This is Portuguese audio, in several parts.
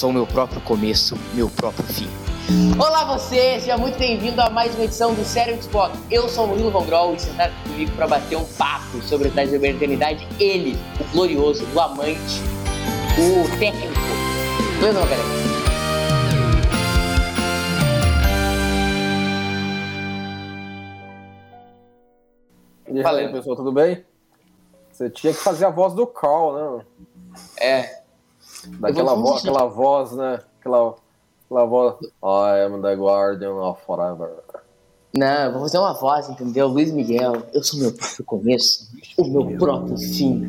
Sou o meu próprio começo, meu próprio fim. Olá você, seja muito bem-vindo a mais uma edição do Sério Spot. Eu sou o Murilo Von Grol e sentado comigo para bater um papo sobre a da eternidade, ele, o glorioso, o amante, o técnico, Leandro Magalhães. E aí, Valeu. pessoal, tudo bem? Você tinha que fazer a voz do Carl, né? É, Daquela voz, aquela voz, né? Aquela, aquela voz. I am the guardian of forever. não, eu vou fazer uma voz, entendeu? Luiz Miguel, eu sou o meu próprio começo, o meu próprio fim.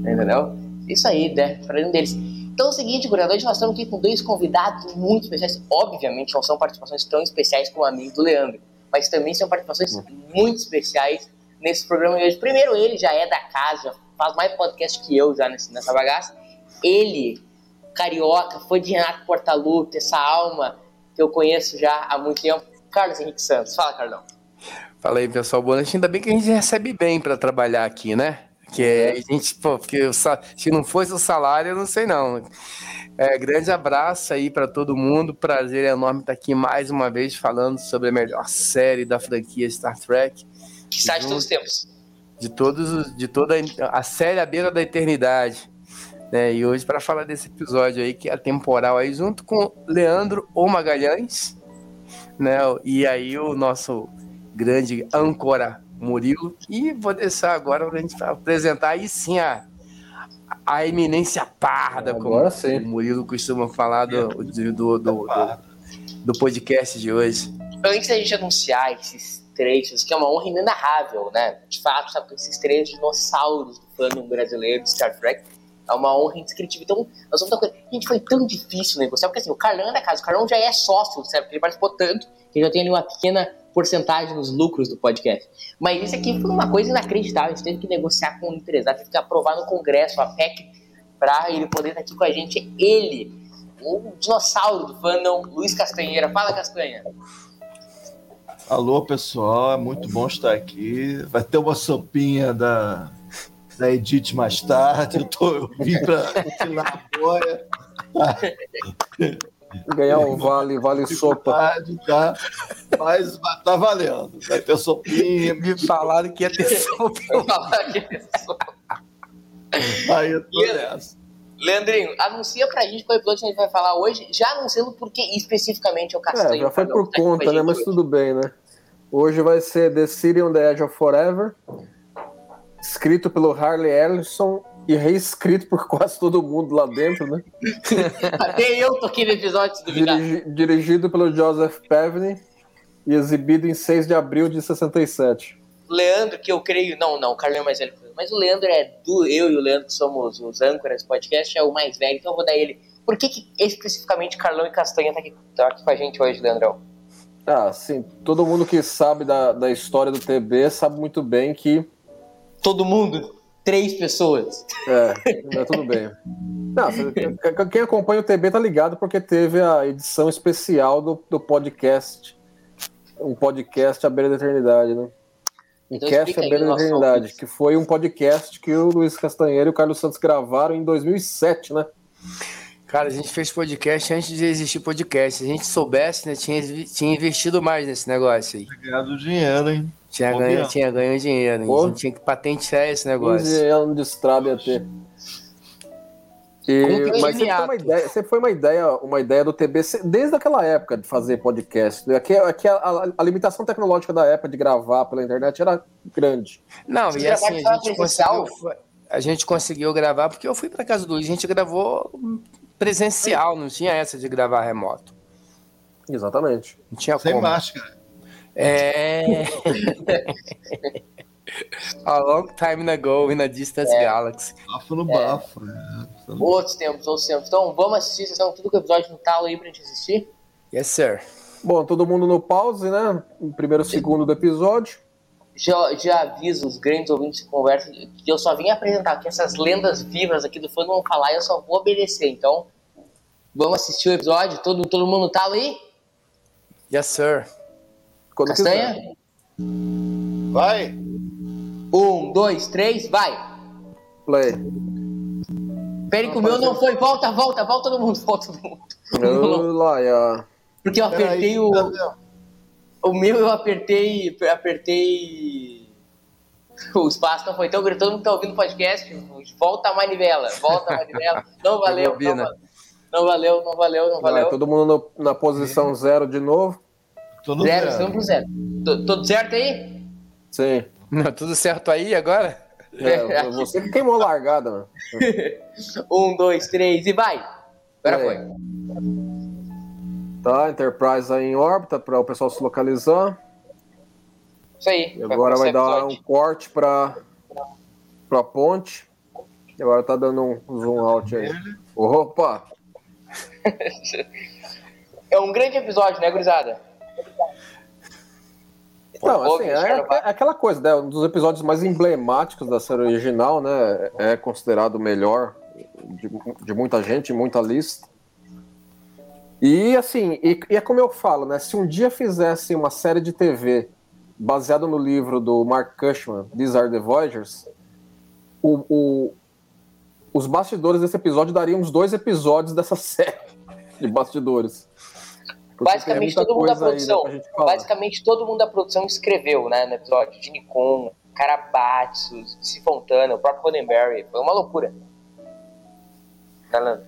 Entendeu? Isso aí, né? Para um deles. Então é o seguinte, gurizada, hoje nós estamos aqui com dois convidados muito especiais. Obviamente não são participações tão especiais como a minha do Leandro, mas também são participações muito especiais nesse programa de hoje. Primeiro, ele já é da casa, já faz mais podcast que eu já nessa bagaça. Ele, carioca, foi de Renato Portaluppi, essa alma que eu conheço já há muito tempo. Carlos Henrique Santos. Fala, Carlão. Fala aí, pessoal. Boa noite. Ainda bem que a gente recebe bem para trabalhar aqui, né? Que é, a gente, pô, porque se não fosse o salário, eu não sei não. É, grande abraço aí para todo mundo. Prazer enorme estar aqui mais uma vez falando sobre a melhor série da franquia Star Trek, Que sai de todos os tempos. de todos, os- de toda a série à beira da eternidade. Né? E hoje para falar desse episódio aí que é atemporal aí junto com Leandro O Magalhães, né? E aí o nosso grande âncora Murilo. E vou deixar agora para a gente apresentar aí sim a, a eminência parda, como Agora sim. o Murilo costuma falar do, do, do, do, do podcast de hoje. Antes da gente anunciar esses trechos, que é uma honra inenarrável, né? De fato, sabe, esses três dinossauros do fandom brasileiro de Star Trek. É uma honra indescritível. Então, nós vamos dar coisa. Gente, foi tão difícil negociar, porque assim, o Carlão é da casa, o Carlão já é sócio, certo? Porque ele participou tanto que já tem ali uma pequena porcentagem nos lucros do podcast. Mas isso aqui foi uma coisa inacreditável. A gente teve que negociar com o empresário, teve que aprovar no Congresso a PEC para ele poder estar aqui com a gente. Ele, o dinossauro do fandom, Luiz Castanheira. Fala, Castanha. Alô, pessoal, é muito bom estar aqui. Vai ter uma sopinha da, da Edith mais tarde. Eu, tô, eu vim para tirar a boia. Ganhar um vale, vale sopa. Tá? Mas tá valendo. Vai ter sopinha. Me falaram que ia ter sopa. Aí eu tô nessa. Leandrinho, anuncia pra gente qual episódio que a gente vai falar hoje, já anunciando porque especificamente é o É, Castanho. já foi por tá conta, né? Mas hoje. tudo bem, né? Hoje vai ser The City on the Edge of Forever, escrito pelo Harley Ellison e reescrito por quase todo mundo lá dentro, né? Até eu tô aqui no episódio, se duvidar. Dirigi- dirigido pelo Joseph Pevney e exibido em 6 de abril de 67. Leandro, que eu creio. Não, não, o Carlão é mais velho. Mas o Leandro é do. Eu e o Leandro que somos os âncoras do podcast, é o mais velho, então eu vou dar ele. Por que, que especificamente Carlão e Castanha tá aqui, tá aqui com a gente hoje, Leandrão? Ah, sim, todo mundo que sabe da, da história do TB sabe muito bem que Todo mundo, três pessoas. É, tudo bem. Não, quem acompanha o TB tá ligado porque teve a edição especial do, do podcast. Um podcast à beira da eternidade, né? Um Então cast à beira da eternidade, que foi um podcast que o Luiz Castanheira e o Carlos Santos gravaram em 2007, né? Cara, a gente fez podcast antes de existir podcast. Se a gente soubesse, né, tinha, tinha investido mais nesse negócio aí. Ganhado dinheiro, hein? Tinha ganho, tinha ganho dinheiro. Pô. A gente tinha que patentear esse 15 negócio. anos de estrada ia ter. E, mas sempre foi, uma ideia, sempre foi uma ideia, uma ideia do TB desde aquela época de fazer podcast. Aqui, aqui a, a- a limitação tecnológica da época de gravar pela internet era grande. Não, e assim, a gente, presencial? conseguiu, a gente conseguiu gravar porque eu fui pra casa do Luiz, a gente gravou presencial, não tinha essa de gravar remoto. Exatamente. Não tinha Sem como. máscara. É. a long time ago in a distant É. galaxy. Bafo no bafo. né? Outros tempos, outros tempos. Então vamos assistir, vocês estão tudo com o episódio no talo aí pra gente assistir? Yes, sir. Bom, todo mundo no pause, né? No primeiro segundo do episódio. Já, já aviso os grandes ouvintes de conversa que eu só vim apresentar, que essas lendas vivas aqui do fã vão falar e eu só vou obedecer. Então, vamos assistir o episódio? Todo, todo mundo no talo aí? Yes, sir. Quando quiser. Castanha? Vai! Um, dois, três, vai! Play. Peraí que o meu não foi. Volta, volta, volta todo mundo, volta todo mundo. Olá, ya. Porque eu apertei o. O meu eu apertei. Apertei. O espaço não foi tão grande. Todo mundo tá ouvindo o podcast. Volta a manivela. Volta a manivela. Não valeu. Não, valeu, não valeu, não valeu, não Vai, valeu. todo mundo no- na posição zero de novo. Tô no Zero, zero. estamos zero. Tô- Tudo certo aí? Sim. Não, tudo certo aí agora? É, você que queimou a largada, mano. Um, dois, três e vai! Agora É. foi. Tá, Enterprise aí em órbita para o pessoal se localizar. Isso aí. E agora vai o dar um corte para a ponte. E agora tá dando um zoom out aí. Opa! É um grande episódio, né, gurizada? Pô, assim, é, é aquela coisa, né? Um dos episódios mais emblemáticos da série original, né? É considerado o melhor de, de muita gente, muita lista. E assim, e, e é como eu falo, né? Se um dia fizesse uma série de TV baseada no livro do Mark Cushman, These Are the Voyagers, o, o- os bastidores desse episódio dariam uns dois episódios dessa série de bastidores. Basicamente todo mundo da produção. Basicamente todo mundo da produção escreveu, né, no episódio. de Nikon, Carabatsu, C. Fontana, o próprio Roddenberry. Foi uma loucura. Leandro?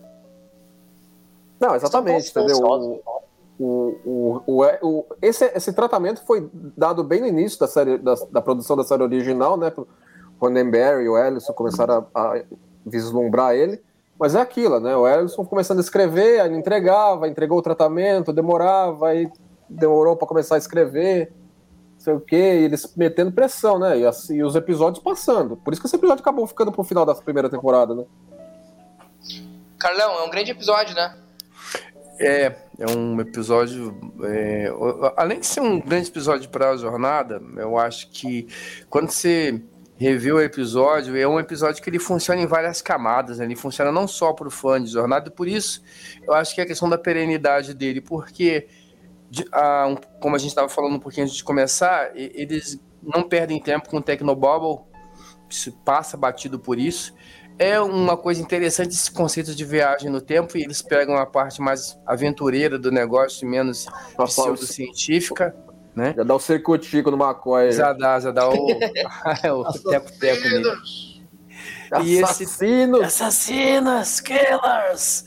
Não, exatamente, entendeu? ansiosos. O, o, o, o- o- esse, esse tratamento foi dado bem no início da, série, da, da produção da série original, né? Roddenberry e o Ellison começaram a, a vislumbrar ele. Mas é aquilo, né? O Ellison começando a escrever, aí não entregava, entregou o tratamento, demorava, aí demorou para começar a escrever, não sei o quê, e eles metendo pressão, né? E, assim, e os episódios passando. Por isso que esse episódio acabou ficando pro final da primeira temporada, né? Carlão, é um grande episódio, né? É, é um episódio. é, além de ser um grande episódio para a jornada, eu acho que quando você revê o episódio, é um episódio que ele funciona em várias camadas, né? ele funciona não só para o fã de jornada, e por isso eu acho que é a questão da perenidade dele, porque, de- ah, um- como a gente estava falando um pouquinho antes de começar, e- eles não perdem tempo com o Tecnobubble, se passa batido por isso. É uma coisa interessante esse conceito de viagem no tempo, e eles pegam a parte mais aventureira do negócio, e menos pseudocientífica, né? Já dá o circuitico no McCoy. aí. Já dá, já dá o, o teco-teco nele. E esse- Assassinos! Assassinas, killers,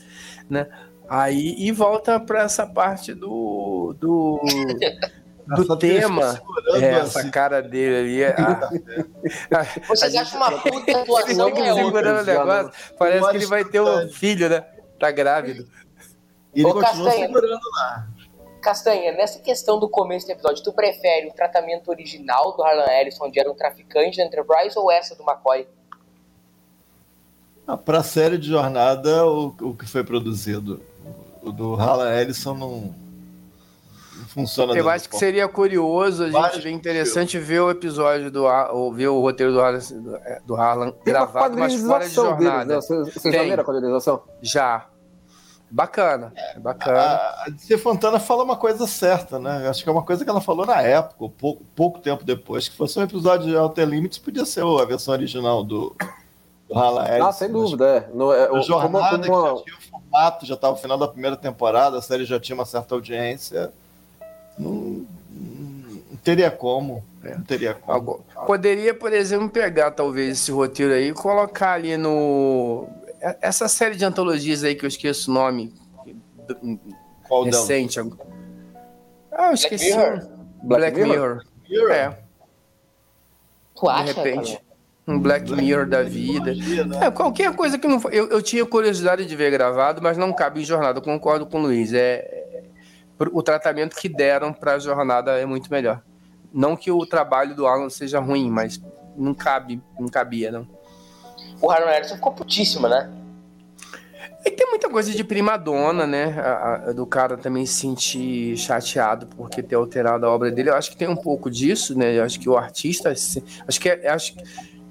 né? Aí e volta para essa parte do do, do tema, é, essa assim. cara dele ali. é- a- Vocês a acham uma puta Ele atuação fica é outra. segurando o já negócio, parece que ele vai ter um filho, né? Tá grávido. E ele Ô, continua Castanha. segurando lá. Castanha, nessa questão do começo do episódio, tu prefere o tratamento original do Harlan Ellison, onde era um traficante da Enterprise, ou essa do McCoy? Ah, Pra série de jornada, o, o que foi produzido, o do Harlan Ellison não, não funciona. Eu acho que seria curioso, a gente ver interessante ver o episódio do ou ver o roteiro do Harlan, do Harlan Tem uma gravado, mas fora de quadrinização deles, jornada. né? Vocês vocês já Tem. viram a quadrinização? Já. Bacana, é bacana. A a DC Fontana fala uma coisa certa, né? Acho que é uma coisa que ela falou na época, ou pouco, pouco tempo depois, que fosse um episódio de Alter Limits, podia ser a versão original do, do Ellison. Ah, sem dúvida, é. No, é o- jornada como- como que já tinha o formato, já estava no final da primeira temporada, a série já tinha uma certa audiência. Não, não teria como. Não teria como. Poderia, por exemplo, pegar talvez esse roteiro aí e colocar ali no. É- Essa série de antologias aí que eu esqueço o nome. do- Qual recente. Ah, eu esqueci. Mirror? Black, Black Mirror. Mirror? É, Tu de acha, repente. Carlão? Um Black Mirror da vida. né? É, qualquer coisa que não. Eu, eu tinha curiosidade de ver gravado, mas não cabe em jornada. Eu concordo com o Luiz. É, é- o tratamento que deram para a jornada é muito melhor. Não que o trabalho do Alan seja ruim, mas não cabe, não cabia, não. O Harlan Ellison ficou putíssimo, né? E tem muita coisa de primadona, né? A, a, do cara também se sentir chateado porque ter alterado a obra dele. Eu acho que tem um pouco disso, né? Eu acho que o artista. Acho que é, acho,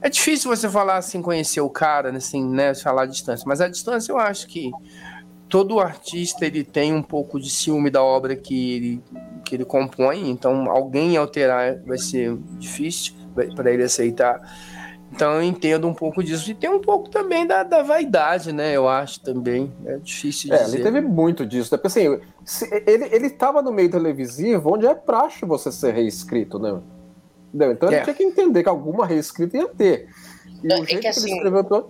é difícil você falar assim, conhecer o cara, assim, né? Falar à distância. Mas a distância eu acho que todo artista ele tem um pouco de ciúme da obra que ele, que ele compõe. Então, alguém alterar vai ser difícil para ele aceitar. Então eu entendo um pouco disso. E tem um pouco também da, da vaidade, né? Eu acho também. É difícil é, dizer. ele teve muito disso. Né? Porque assim, ele, ele tava no meio televisivo onde é praxe você ser reescrito, né? Entendeu? Então ele é. tinha que entender que alguma reescrita ia ter. E Não, o é jeito que, assim, ele escreveu todo...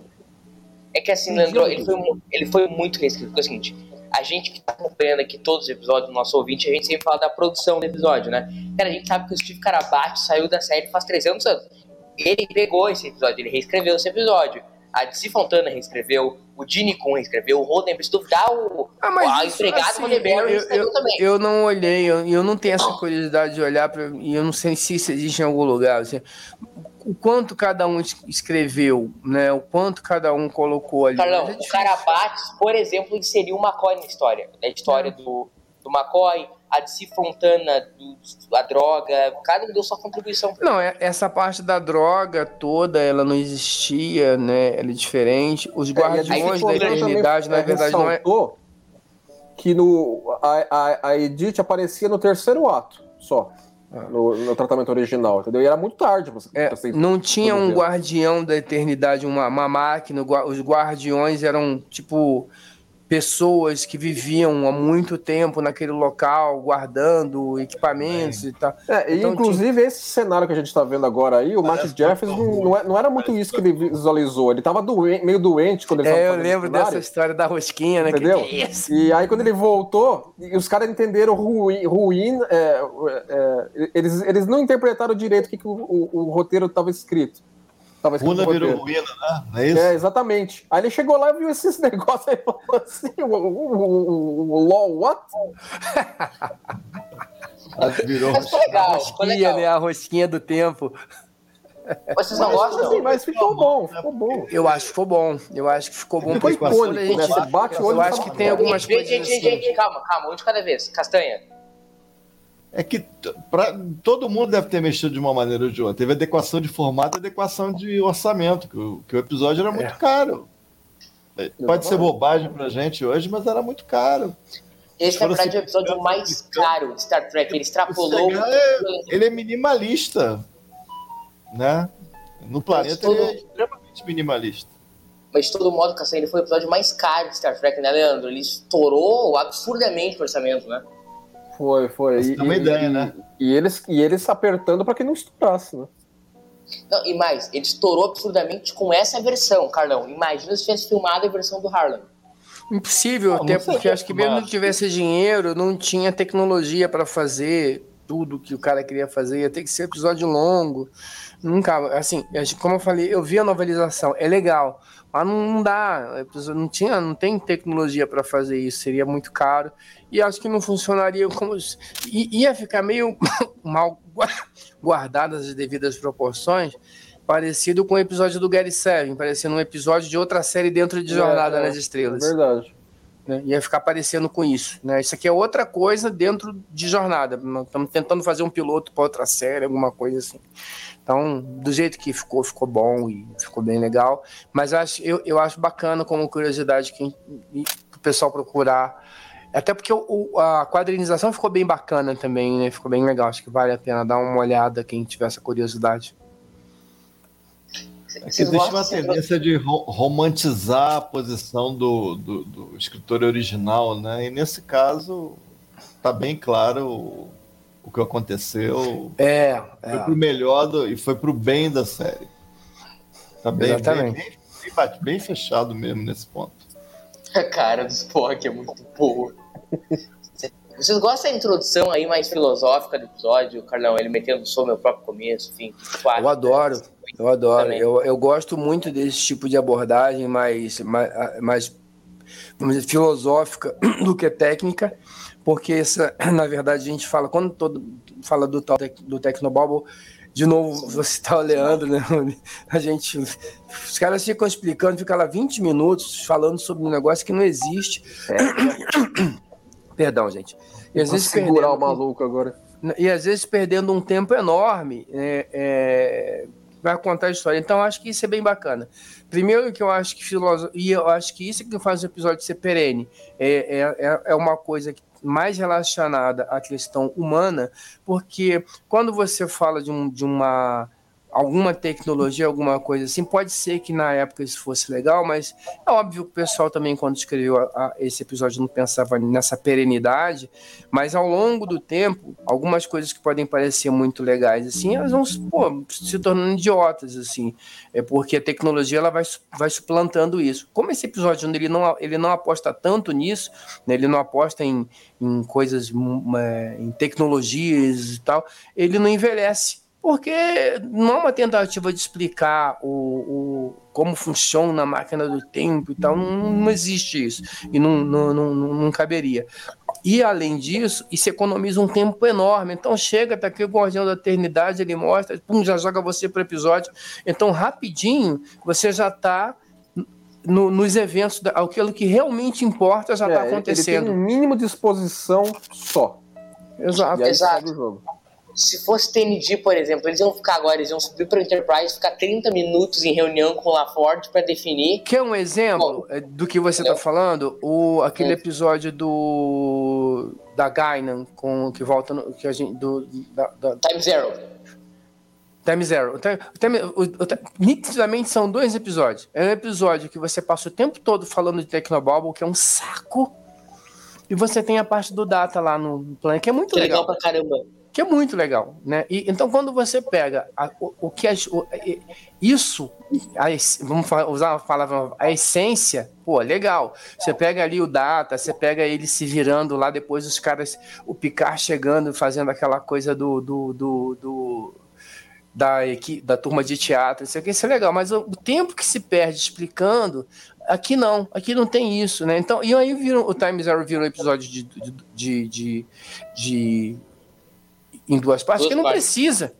É que assim, Leandro, ele foi, ele foi muito reescrito. Porque é o seguinte, a gente que tá acompanhando aqui todos os episódios do nosso ouvinte, a gente sempre fala da produção do episódio, né? Cara, a gente sabe que o Steve Carabate saiu da série faz 300 anos ele pegou esse episódio, ele reescreveu esse episódio. A DC Fontana reescreveu, o Gene Kun reescreveu, o Roden, se duvidar, o, ah, mas a empregada assim, Roddenberry reescreveu também. Eu não olhei, eu, eu não tenho essa curiosidade de olhar, pra, e eu não sei se isso existe em algum lugar. Assim, o quanto cada um escreveu, né? O quanto cada um colocou ali. Carlão, é o Carabates, por exemplo, inseriu o McCoy na história. Na história é. do, do McCoy, a DC Fontana, do, a droga, cada um deu sua contribuição. Não, é, essa parte da droga toda, ela não existia, né? Ela é diferente. Os é, guardiões da eternidade, na verdade, não é. Que no, a, a, a Edith aparecia no terceiro ato só. Ah. No, no, tratamento original, entendeu? E era muito tarde. Você, é, você não tinha um guardião da eternidade, uma, uma máquina, os guardiões eram tipo pessoas que viviam há muito tempo naquele local, guardando equipamentos é. e tal. É, então, inclusive, tipo... esse cenário que a gente está vendo agora aí, o Matt Jeffers não, não, é, não, era muito isso que ele visualizou. Ele estava doente, meio doente quando ele É, eu lembro dessa história da rosquinha, né? Entendeu? Que é e aí, quando ele voltou, os caras entenderam ruim. ruim é, é, eles, eles não interpretaram direito o que, que o, o, o roteiro estava escrito. Tava Runa virou ruína, né? Não é isso? É, exatamente. Aí ele chegou lá e viu esses negócios aí e falou assim: o, o, o, LOL, what? virou Mas foi legal, a rosquinha, legal. Né? A rosquinha do tempo. Vocês não gostam? Assim, mas ficou bom, ficou bom. Eu acho que ficou bom. Eu acho que ficou bom. Ficou icônico, né? Você bate o olho Eu acho que tem algumas coisas. Gente, gente, gente, calma, calma, um de cada vez. Castanha é que pra, todo mundo deve ter mexido de uma maneira ou de outra. Teve adequação de formato e adequação de orçamento, que o, que o episódio era muito é. caro. É, pode ser bobagem pra gente hoje, mas era muito caro. Esse, na verdade, é o episódio mais caro de Star Trek. Ele extrapolou. É, ele é minimalista. Né? No planeta, todo... ele é extremamente minimalista. Mas, de todo modo, Cassandra, ele foi o episódio mais caro de Star Trek, né, Leandro? Ele estourou absurdamente o orçamento, né? Foi, foi. e, uma ideia, e, né? E eles, e eles apertando para que não estourasse, né? Não, e mais, ele estourou absurdamente com essa versão, Carlão. Imagina se tivesse filmado a versão do Harlan. Impossível, não, até não porque acho que mesmo que tivesse dinheiro, não tinha tecnologia para fazer tudo que o cara queria fazer, ia ter que ser episódio longo. Nunca, assim, como eu falei, eu vi a novelização, é legal, mas não dá, não tinha, não tem tecnologia para fazer isso, seria muito caro e acho que não funcionaria como. ia ficar meio mal guardadas as devidas proporções, parecido com o episódio do Gary Seven, parecendo um episódio de outra série dentro de Jornada é, nas Estrelas. É verdade. Né? Ia ficar parecendo com isso. Né? Isso aqui é outra coisa dentro de Jornada. Estamos tentando fazer um piloto para outra série, alguma coisa assim. Então, do jeito que ficou, ficou bom e ficou bem legal. Mas eu acho, eu, eu acho bacana, como curiosidade, que o pessoal procurar até porque o, a quadrinização ficou bem bacana também, né? Ficou bem legal. Acho que vale a pena dar uma olhada quem tiver essa curiosidade. É que existe uma tendência de romantizar a posição do, do, do, escritor original, né? E nesse caso, tá bem claro o, que aconteceu. É, é. Foi pro melhor do, e foi pro bem da série. Tá bem, Exatamente. Bem, bem, bem fechado mesmo nesse ponto. A cara do Spock é muito boa. Vocês gostam da introdução aí mais filosófica do episódio, Carlão? Ele metendo sou meu próprio começo, enfim. Quatro, eu adoro, eu adoro. Eu, eu gosto muito desse tipo de abordagem mais, mais, mais vamos dizer, filosófica do que técnica, porque essa, na verdade a gente fala, quando todo fala do tal do Tecnobubble, de novo, você está o Leandro, né? A gente. Os caras ficam explicando, ficam lá 20 minutos falando sobre um negócio que não existe. É. Perdão, gente. E às vezes segurar o maluco agora. E às vezes perdendo um tempo enorme é, é, vai contar a história. Então, acho que isso é bem bacana. Primeiro que eu acho que filosofia, e eu acho que isso é que faz o episódio ser perene. É, é, é uma coisa que mais relacionada à questão humana, porque quando você fala de, um, de uma alguma tecnologia, alguma coisa assim. Pode ser que na época isso fosse legal, mas é óbvio que o pessoal também, quando escreveu a, a, esse episódio, não pensava nessa perenidade. Mas ao longo do tempo, algumas coisas que podem parecer muito legais, assim, elas vão pô, se tornando idiotas, assim. É porque a tecnologia ela vai, vai suplantando isso. Como esse episódio ele não, ele não aposta tanto nisso, né, ele não aposta em, em coisas, é, em tecnologias e tal, ele não envelhece porque não é uma tentativa de explicar o, o como funciona a máquina do tempo e tal, não, não existe isso, e não, não, não, não, caberia. E além disso, isso economiza um tempo enorme. Então chega, tá aqui o Guardião da Eternidade, ele mostra, pum, já joga você para o episódio. Então, rapidinho, você já está no, nos eventos, aquilo que realmente importa já está é, acontecendo. Ele tem um mínimo de exposição só. Exato. Exato se fosse TNG, por exemplo, eles iam ficar agora, eles iam subir para o Enterprise, ficar 30 minutos em reunião com o LaForge para definir. Quer um exemplo Bom, é, do que você está falando? O, aquele episódio do da Gainan com que volta no, que a gente do da, da... Time Zero. Time Zero. Time, o, o, nitidamente são dois episódios. É um episódio que você passa o tempo todo falando de Tecnobubble, que é um saco. E você tem a parte do Data lá no planeta, que é muito que legal. legal pra caramba que é muito legal, né? E, então, quando você pega a, o, o, que isso, a, vamos usar a palavra, a essência, pô, legal. Você pega ali o Data, você pega ele se virando lá, depois os caras, o Picard chegando, fazendo aquela coisa do, do, do, do da, equipe, da turma de teatro, isso aqui, isso é legal, mas o, tempo que se perde explicando, aqui não, aqui não tem isso, né? Então, e aí viram, o Time Zero virou um episódio de, de, de, de em duas partes, duas que não partes. precisa.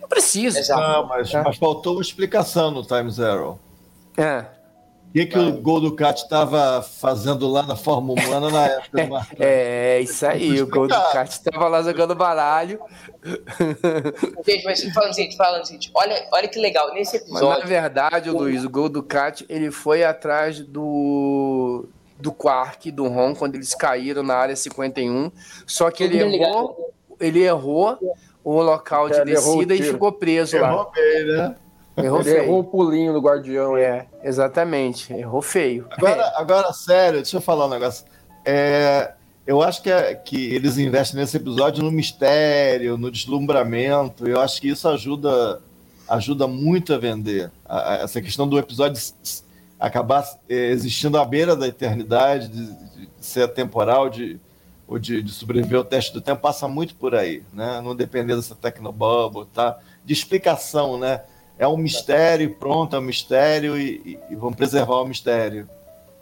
não precisa. Não, mas, é. mas faltou uma explicação no Time Zero. É. O que, que o Gol do Cat estava fazendo lá na forma humana na época do É, é isso aí, o Gol do Cat estava lá jogando baralho. Gente, mas falando assim, falando assim, olha, olha que legal, nesse episódio. Mas, na verdade, o Luiz, o Gol do Cat, ele foi atrás do do Quark, do Ron, quando eles caíram na área 51. Só que ele errou, ele errou o local de é, descida e ficou preso errou lá. Bem, né? Errou ele feio. errou o pulinho do guardião. É, exatamente. Errou feio. Agora, é. agora sério, deixa eu falar um negócio. É, eu acho que, é, que eles investem nesse episódio no mistério, no deslumbramento. Eu acho que isso ajuda, ajuda muito a vender. A, a, essa questão do episódio acabar é, existindo à beira da eternidade, de, de ser temporal, de ou de, de, sobreviver ao teste do tempo passa muito por aí, né? Não depender dessa tecnobubble, tá? De explicação, né? É um mistério, pronto, é um mistério e, e, e vamos preservar o mistério.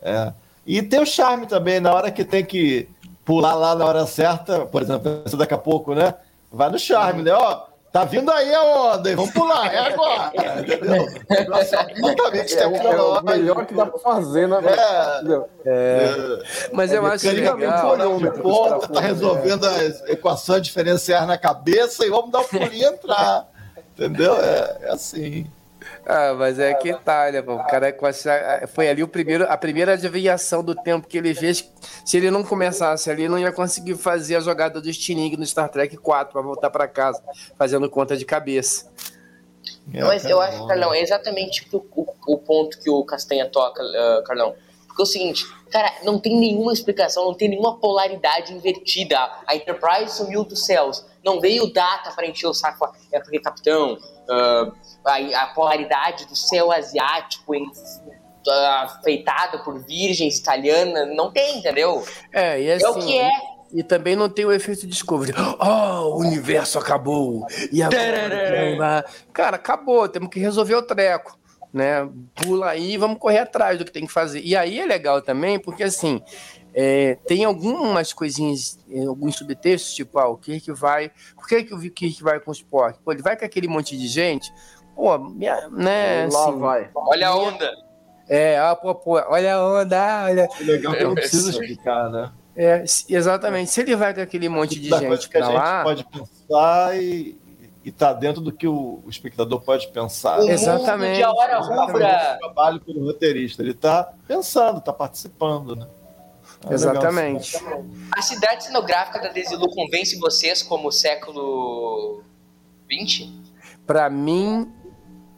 É. E tem o charme também, na hora que tem que pular lá na hora certa, por exemplo, daqui a pouco, né? Vai no charme, né? Ó, Tá vindo aí a onda, vamos pular, é agora. Entendeu? Exatamente, é, é, é o melhor que dá pra fazer, né? É, é. Mas eu acho que ponta, tá resolvendo as equações diferenciais na cabeça e vamos dar um pulinho e entrar. Entendeu? É, é assim. Ah, mas é que tá, né? O cara foi ali o primeiro, a primeira adivinhação do tempo que ele fez. Se ele não começasse ali, não ia conseguir fazer a jogada do Stiling no Star Trek 4 para voltar para casa, fazendo conta de cabeça. Mas eu acho, Carlão, é exatamente o, o, o ponto que o Castanha toca, uh, Carlão. Porque é o seguinte, cara, não tem nenhuma explicação, não tem nenhuma polaridade invertida. A Enterprise sumiu dos céus. Não veio data para encher o saco. É porque, capitão, uh, a, a, polaridade do céu asiático em, uh, feitada por virgens italianas, não tem, entendeu? É, e assim, é o que é. E também não tem o efeito Discovery. Oh, o universo acabou. E agora. Cara, acabou. Temos que resolver o treco. Né? Pula aí vamos correr atrás do que tem que fazer. E aí é legal também, porque assim. É, tem algumas coisinhas, eh, alguns subtextos, tipo, ah, o Kirk vai. Por que, que o Kirk vai com o Spock? Pô, ele vai com aquele monte de gente. Pô, minha, né? Lá assim, vai. Olha a onda. É, ah, pô, pô, olha a onda, olha. É legal que não precisa explicar, né? É, exatamente. Se ele vai com aquele monte de da coisa gente que a gente lá. pode pensar e, e tá dentro do que o, o espectador pode pensar. O Exatamente, mundo de a hora rubra. trabalho pelo roteirista. Ele tá pensando, tá participando, né? É legal Exatamente. A cidade cenográfica da Desilu convence vocês como século XX? Pra mim,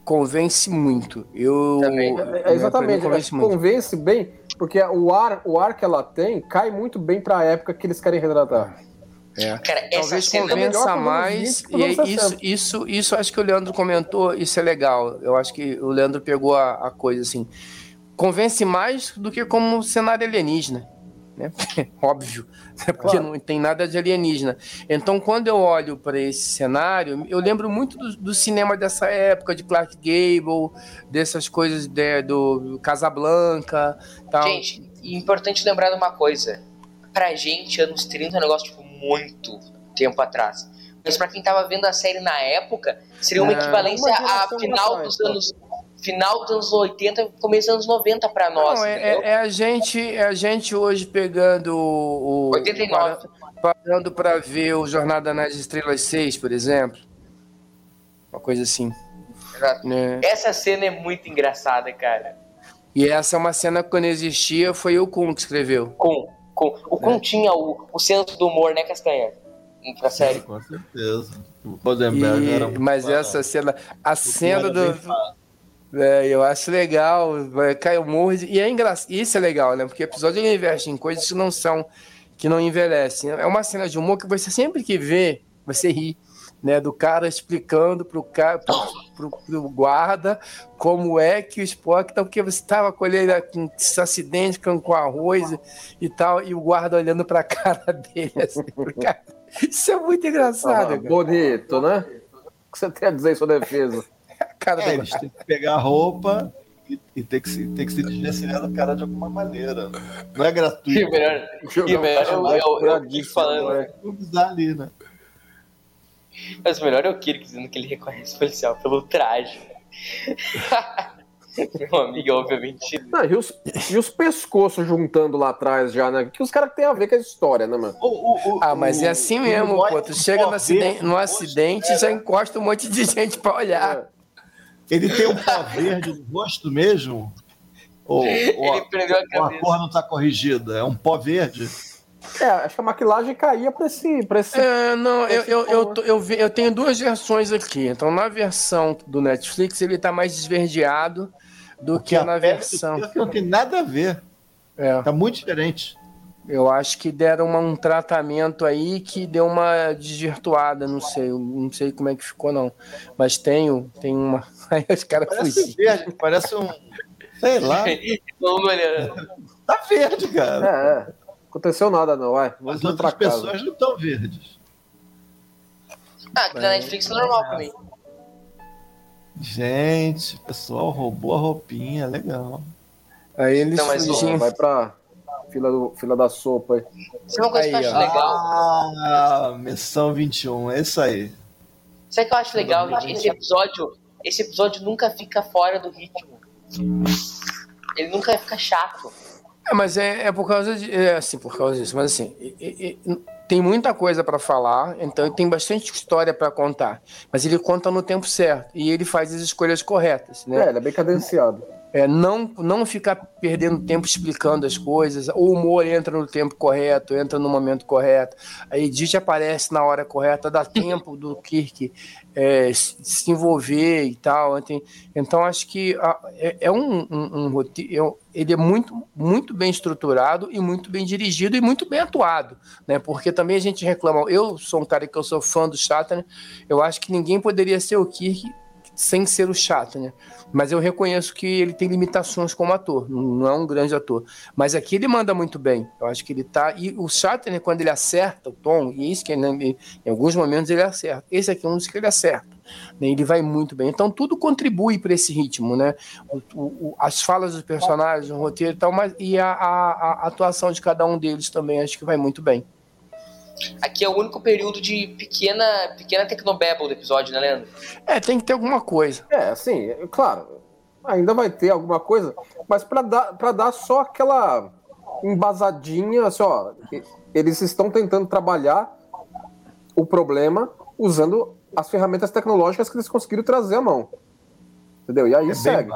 convence muito. Eu. Também. É, é, exatamente, convence é, muito. convence bem, porque o ar, o ar que ela tem cai muito bem pra época que eles querem retratar. É. Cara, essa Talvez melhor convença anos mais. 20 E é isso, 60. isso, isso acho que o Leandro comentou, isso é legal. Eu acho que o Leandro pegou a, a coisa assim. Convence mais do que como cenário alienígena. Né? Óbvio, né? porque Claro. não tem nada de alienígena. Então, quando eu olho para esse cenário, eu lembro muito do, do cinema dessa época, de Clark Gable, dessas coisas de- do Casablanca. Tal. Gente, e importante lembrar de uma coisa. Pra gente, anos 30 é um negócio tipo, muito tempo atrás. Mas pra quem tava vendo a série na época, seria uma É, equivalência geração final dos anos. Final dos anos 80, começo dos anos 90 pra nós. Não, é, entendeu? é- é a gente, é a gente hoje pegando o. o 89. para- Parando para ver o Jornada nas Estrelas 6, por exemplo. Uma coisa assim. Exato. Né? Essa cena é muito engraçada, cara. E essa é uma cena que quando existia, foi o Kuhn que escreveu. Com, com, o Kun tinha o, o senso do humor, né, Castanha? Pra série. Com certeza. O E- era mas essa cena. A cena era do. bem. É, eu acho legal, morro. de- E é engraçado. Isso é legal, né? Porque o episódio ele investe em coisas que não são. que não envelhecem. É uma cena de humor que você sempre que vê, você ri. Né, do cara explicando pro, cara, pro, pro, pro guarda como é que o Spock tá, porque você estava com ele com esse acidente com, com arroz e, e tal, e o guarda olhando pra cara dele assim, cara. Isso é muito engraçado, Ah, bonito, né? O que você tem a dizer em sua defesa? A cara É, do eles têm que pegar a roupa e, e ter que se, ter que se desvencilhar do cara de alguma maneira. Não é E gratuito. melhor, e melhor eu, eu, eu, Kirk falando. né? Ali, né? Mas o melhor é o Kirk dizendo que ele reconhece o policial pelo traje. Meu amigo, obviamente. Não, e, os, e os pescoços juntando lá atrás já, né? Que os caras têm a ver com a história, né, mano? O- o- o- Ah, mas é o- assim o mesmo, pô. Tu chega no acidente, no acidente e já encosta um monte de gente pra olhar. Ele tem um pó verde no rosto mesmo? Ou, ou, a, ou a cor não está corrigida? É um pó verde? É, acho que a maquilagem caía pra esse. Pra esse... É, não, eu, Esse eu, eu, tô- eu, vi- eu tenho duas versões aqui. Então, na versão do Netflix, ele tá mais esverdeado do que a na versão. Não tem nada a ver. É, Tá muito diferente. Eu acho que deram uma- um tratamento aí que deu uma desvirtuada, não sei, não sei como é que ficou, não. Mas tenho, tem uma. Aí os caras fugiram. verde, parece um. Sei lá. Olhando. Tá verde, cara. É, é. Aconteceu nada, não, vai. As pra outras casa. pessoas não estão verdes. Ah, aqui na Netflix é normal também. Gente, o pessoal roubou a roupinha, legal. Aí eles Então, mas. Vai pra fila, do, fila da sopa aí. Sabe uma coisa que eu acho ó. legal? Ah, missão 21, é isso aí. Sabe o que eu acho legal, gente? Esse episódio, esse episódio nunca fica fora do ritmo. Ele nunca fica chato. É, mas é, é por causa de. É assim, por causa disso. Mas assim, e- e- tem muita coisa pra falar, então tem bastante história pra contar. Mas ele conta no tempo certo e ele faz as escolhas corretas, né? É, ele é bem cadenciado. É, não, não ficar perdendo tempo explicando as coisas. O humor entra no tempo correto, entra no momento correto. A Edith aparece na hora correta, dá tempo do Kirk é, se envolver e tal. Então, acho que é, é um, um, um roteiro. Ele é muito, muito bem estruturado e muito bem dirigido e muito bem atuado. Né? Porque também a gente reclama. Eu sou um cara que eu sou fã do Shatner. Eu acho que ninguém poderia ser o Kirk sem ser o Shatner. Mas eu reconheço que ele tem limitações como ator, não é um grande ator. Mas aqui ele manda muito bem. Eu acho que ele tá. E o Shatner, quando ele acerta o tom, e isso que ele, em alguns momentos ele acerta. Esse aqui é um dos que ele acerta. Né? Ele vai muito bem. Então tudo contribui para esse ritmo, né? O, o, as falas dos personagens, o roteiro e tal, mas, e a, a, a atuação de cada um deles também acho que vai muito bem. Aqui é o único período de pequena, pequena tecnobabble do episódio, né, Leandro? É, tem que ter alguma coisa. É, assim, é, claro, ainda vai ter alguma coisa, mas para dar, pra dar só aquela embasadinha, assim, ó, eles estão tentando trabalhar o problema usando as ferramentas tecnológicas que eles conseguiram trazer à mão. Entendeu? E aí é segue.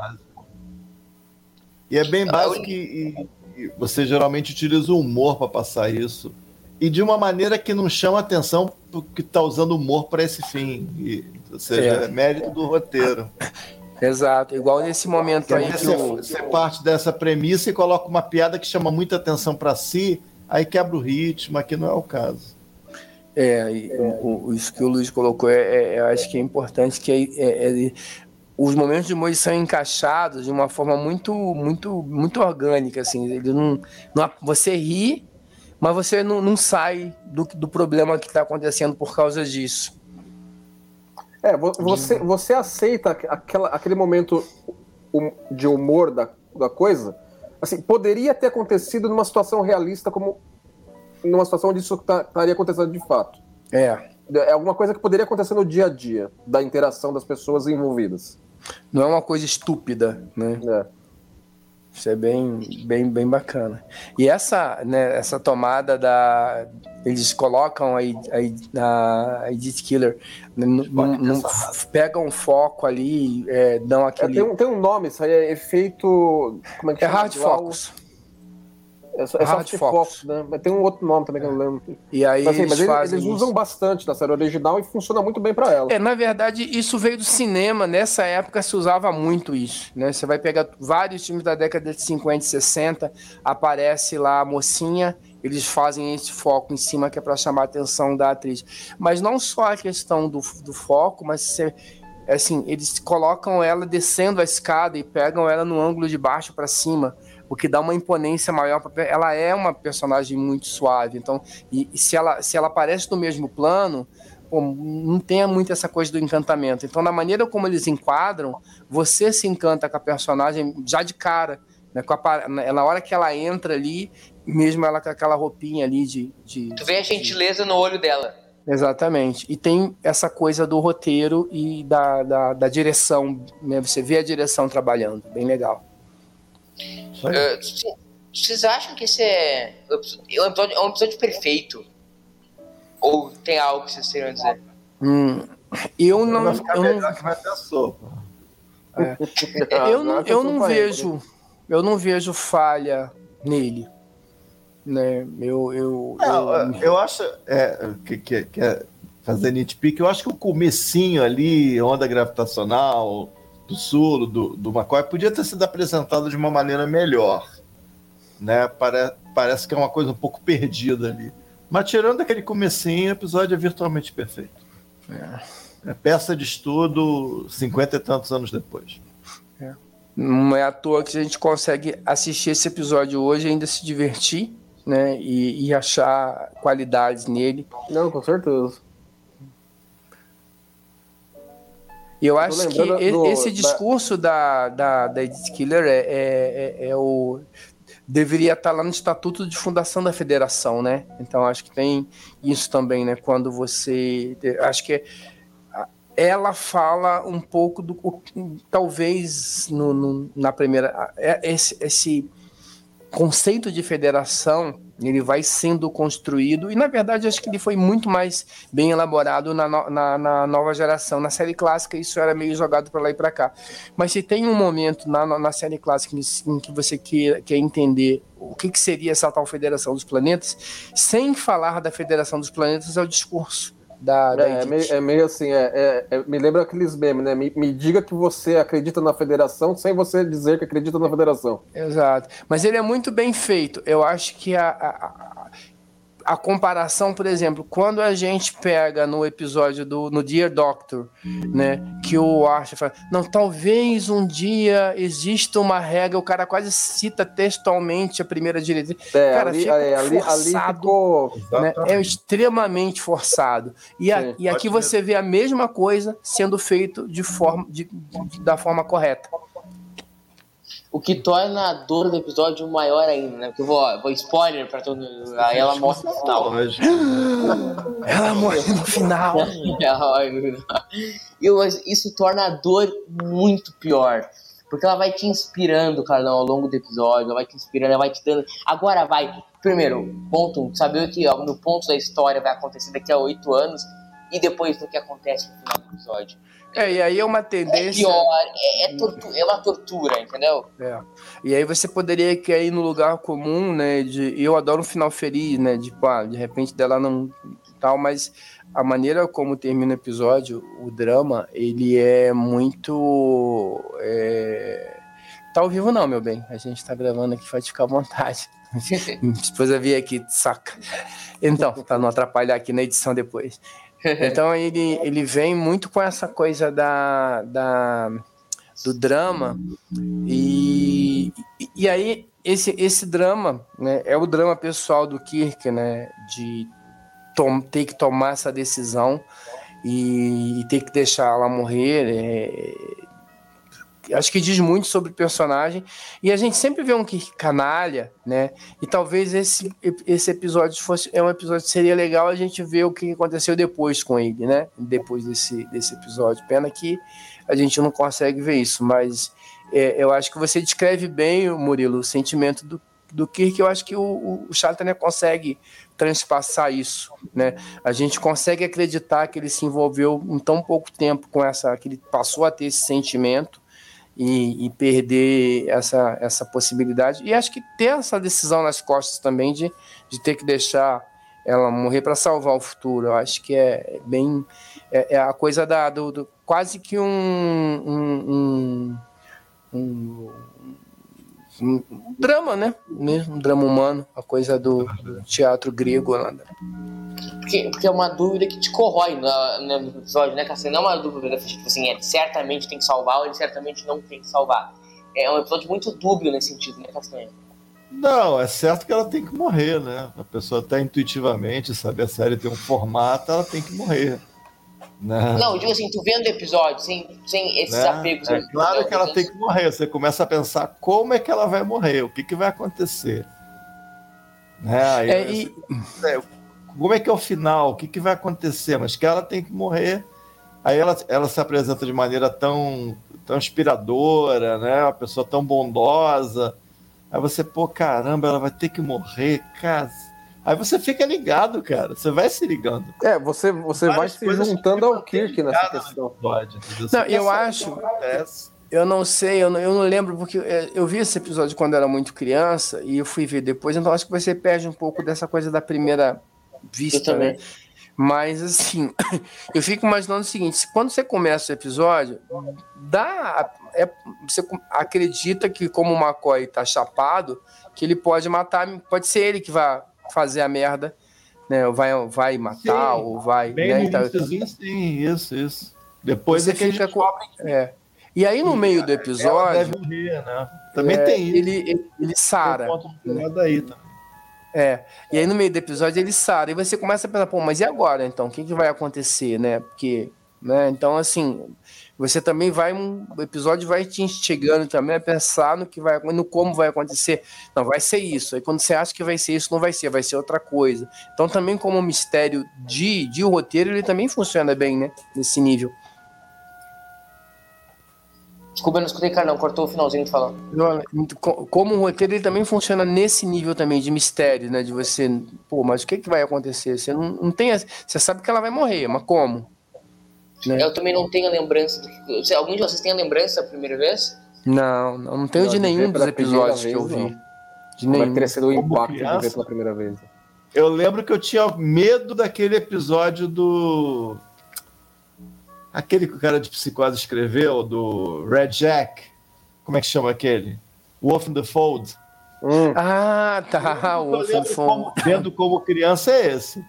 E é bem básico e, e você geralmente utiliza o humor para passar isso e de uma maneira que não chama atenção porque está usando humor para esse fim. E, ou seja, é. é. mérito do roteiro. Exato, igual nesse momento aí. Você, o... você parte dessa premissa e coloca uma piada que chama muita atenção para si, aí quebra o ritmo, aqui não é o caso. É, o, o, isso que o Luiz colocou, é, é, eu acho que é importante que é, é, os momentos de humor são encaixados de uma forma muito, muito, muito orgânica, assim. Ele não, não você ri mas você não, não sai do, do problema que está acontecendo por causa disso. É, você, você aceita aquela, aquele momento de humor da, da coisa? Assim, poderia ter acontecido numa situação realista, como numa situação onde isso tá, estaria acontecendo de fato. É. É alguma coisa que poderia acontecer no dia a dia da interação das pessoas envolvidas. Não é uma coisa estúpida, né? É. Isso é bem, bem, bem bacana. E essa, né, essa tomada da. Eles colocam aí a, a Edith Killer, né, pegam um foco ali, é, dão aquele. É, tem, um, tem um nome, isso aí é efeito. Como é que é chama? hard focus. É, é Hard Fox, né? Mas tem um outro nome também que eu não lembro. E aí mas, assim, eles, mas eles, usam bastante da série original e funciona muito bem para ela. É, na verdade, isso veio do cinema. Nessa época se usava muito isso, né? Você vai pegar vários filmes da década de 50 e 60, aparece lá a mocinha, eles fazem esse foco em cima que é para chamar a atenção da atriz. Mas não só a questão do, do foco, mas você assim, eles colocam ela descendo a escada e pegam ela no ângulo de baixo para cima o que dá uma imponência maior. Pra... Ela é uma personagem muito suave, então, e, e, se, ela, se ela aparece no mesmo plano, pô, não tem muito essa coisa do encantamento. Então, na maneira como eles enquadram, você se encanta com a personagem já de cara. Né, a, na hora que ela entra ali, mesmo ela com aquela roupinha ali de. de tu vê a gentileza de... no olho dela. Exatamente. E tem essa coisa do roteiro e da, da, da direção. Né? Você vê a direção trabalhando. Bem legal. Uh, vocês acham que esse é, um episódio, é um episódio perfeito? Ou tem algo que vocês queiram dizer? Hum, eu não. Eu não... Que vai ter sopa. É. eu não, eu não vejo. Eu não vejo falha nele. Né? Eu, eu, eu... eu acho é, que, que, que é fazer nitpick, eu acho que o comecinho ali, onda gravitacional, do Sul, do, do McCoy, podia ter sido apresentado de uma maneira melhor. Né? Pare, parece que é uma coisa um pouco perdida ali. Mas tirando aquele comecinho, o episódio é virtualmente perfeito. É. é peça de estudo cinquenta e tantos anos depois. É. Não é à toa que a gente consegue assistir esse episódio hoje e ainda se divertir, né? E, e achar qualidades nele. Não, com certeza. E eu acho que do, esse discurso da, da, da Edith Killer é, é, é, é o deveria estar lá no estatuto de fundação da federação, né? Então acho que tem isso também, né? Quando você acho que ela fala um pouco do talvez no, no na primeira esse, esse conceito de federação ele vai sendo construído e na verdade acho que ele foi muito mais bem elaborado na, na, na nova geração na série clássica isso era meio jogado para lá e para cá. Mas se tem um momento na, na série clássica em que você quer, quer entender o que, que seria essa tal Federação dos Planetas sem falar da Federação dos Planetas é o discurso da, da é, é, meio, é, meio, assim, é, é, é, me lembra aqueles memes, né? Me, me, diga que você acredita na federação sem você dizer que acredita na federação. Exato. Mas ele é muito bem feito. Eu acho que a, a, a comparação, por exemplo, quando a gente pega no episódio do no Dear Doctor, né, que o Archer fala, não, talvez um dia exista uma regra, o cara quase cita textualmente a primeira diretriz. É, cara, ali, fica é, ali, ali forçado, ficou. né, é extremamente forçado. E, a- Sim. e aqui você vê a mesma coisa sendo feito de forma, de- de- da forma correta. O que torna a dor do episódio maior ainda, né? Porque eu vou, ó, vou spoiler pra todo mundo. Aí ela mostra no final. Ela morre no final. E eu- isso torna a dor muito pior. Porque ela vai te inspirando, Carlão, ao longo do episódio, ela vai te inspirando, ela vai te dando. Agora vai, primeiro, ponto um, saber que ó, no ponto da história vai acontecer daqui a oito anos e depois do que acontece no final do episódio. É, e aí é uma É tendência. pior, é, é, tortu- é uma tortura, entendeu? É. E aí você poderia cair no lugar comum, né? De eu adoro um final feliz, né? De, pá, de repente dela não tal, mas a maneira como termina o episódio, o drama, ele é muito. É... Tá ao vivo não, meu bem. A gente tá gravando aqui, pode ficar à vontade. Minha esposa veio aqui, saca. Então, pra não atrapalhar aqui na edição depois. Então ele, ele vem muito com essa coisa da, da do drama e, e- aí esse, esse drama né, é o drama pessoal do Kirk, né, de tom- ter que tomar essa decisão e, e ter que deixar ela morrer. é, acho que diz muito sobre o personagem e a gente sempre vê um Kirk canalha, né? E talvez esse, esse episódio fosse é um episódio que seria legal a gente ver o que aconteceu depois com ele, né? Depois desse, desse episódio. Pena que a gente não consegue ver isso, mas é, eu acho que você descreve bem, Murilo, o sentimento do, do Kirk. Eu acho que o, o, o consegue transpassar isso, né? A gente consegue acreditar que ele se envolveu em tão pouco tempo com essa, que ele passou a ter esse sentimento e, e perder essa, essa possibilidade. E acho que ter essa decisão nas costas também de, de ter que deixar ela morrer para salvar o futuro. Eu acho que é bem. É, é a coisa da, do, do- quase que um. um, um, um- um drama, né? Mesmo um drama humano, a coisa do, do teatro grego lá. né? Porque, porque é uma dúvida que te corrói na, na- no episódio, né, Cassiano? Não é uma dúvida tipo assim, ele certamente tem que salvar ou ele certamente não tem que salvar. É um episódio muito dúbio nesse sentido, né, Castanha? Não, é certo que ela tem que morrer, né? A pessoa até intuitivamente sabe a série tem um formato, ela tem que morrer. Né? Não, eu digo assim, tu vendo o episódio sem, sem esses Né? apegos. É claro que ela tem que morrer. Você começa a pensar como é que ela vai morrer, o que, que vai acontecer. Né? Aí É, e, é, como é que é o final? O que, que vai acontecer? Mas que ela tem que morrer. Aí ela, ela se apresenta de maneira tão, tão inspiradora, né? Uma pessoa tão bondosa. Aí você, pô, caramba, ela vai ter que morrer, cara. Aí você fica ligado, cara. Você vai se ligando. É, você, você vai se juntando ao Kirk nessa questão. Você Não, eu acho- acontece. Eu não sei, eu não, eu não lembro, porque é, eu vi esse episódio quando era muito criança e eu fui ver depois, então acho que você perde um pouco dessa coisa da primeira vista, Eu também. né? Mas assim, eu fico imaginando o seguinte: se quando você começa o episódio, dá. É, você acredita que, como o McCoy tá chapado, que ele pode matar, pode ser ele que vai fazer a merda, né? Ou vai, vai matar, Sim, ou vai. Bem né? iníciozinho, sim, isso, isso. Depois Você é que fica com- é. E aí, no meio do ela episódio. deve morrer, né? Também é, tem isso. Ele, ele, ele sara. Do lado daí também. É. E aí no meio do episódio ele sara. E você começa a pensar, pô, mas e agora então? O que, que vai acontecer, né? Porque, né? Então, assim, você também vai. Um, o episódio vai te instigando também a pensar no que vai no como vai acontecer. Não, vai ser isso. Aí quando você acha que vai ser isso, não vai ser, vai ser outra coisa. Então, também, como mistério de, de roteiro, ele também funciona bem, né? Nesse nível. Desculpa, eu não escutei, Carlão, cortou o finalzinho de. Não, co- Como um roteiro, ele também funciona nesse nível também de mistério, né? De você, pô, mas o que, que vai acontecer? Você não, não tem. Você sabe que ela vai morrer, mas como? Né? Eu também não tenho a lembrança do que. Algum de vocês tem a lembrança da primeira vez? Não, não, não tenho Não, de nenhum dos episódios que eu vi. não. De é nenhum. que teria sido o impacto de ver pela primeira vez? Eu lembro que eu tinha medo daquele episódio do. Aquele que o cara de psicose escreveu, do Red Jack. Como é que chama aquele? Wolf in the Fold. Hum, Ah, tá. O eu lembro Fonfon. como, vendo como criança é esse.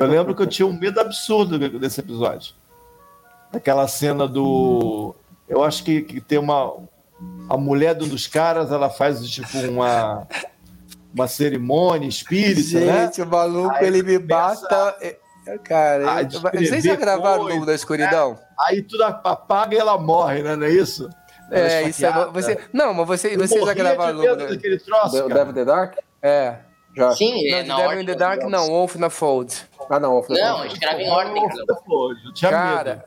Eu lembro que eu tinha um medo absurdo desse episódio. Daquela cena do. Eu acho que, que tem uma. A mulher de um dos caras, ela faz tipo uma. Uma cerimônia espírita, né? Gente, o maluco, Aí ele me começa bata. é, Cara, vocês já gravaram o coisa, Lobo da Escuridão? Aí tudo apaga e ela morre, né? Não é isso? Ela É, isso é. Você, não, mas você, Eu vocês já gravaram o Lobo medo da daquele troço. Devil the Dark? É. Já. Sim, Não, é de na Devil ordem. in the Dark, não. Wolf na Fold. Ah, não. Wolf Não, a gente grava em ordem. cara.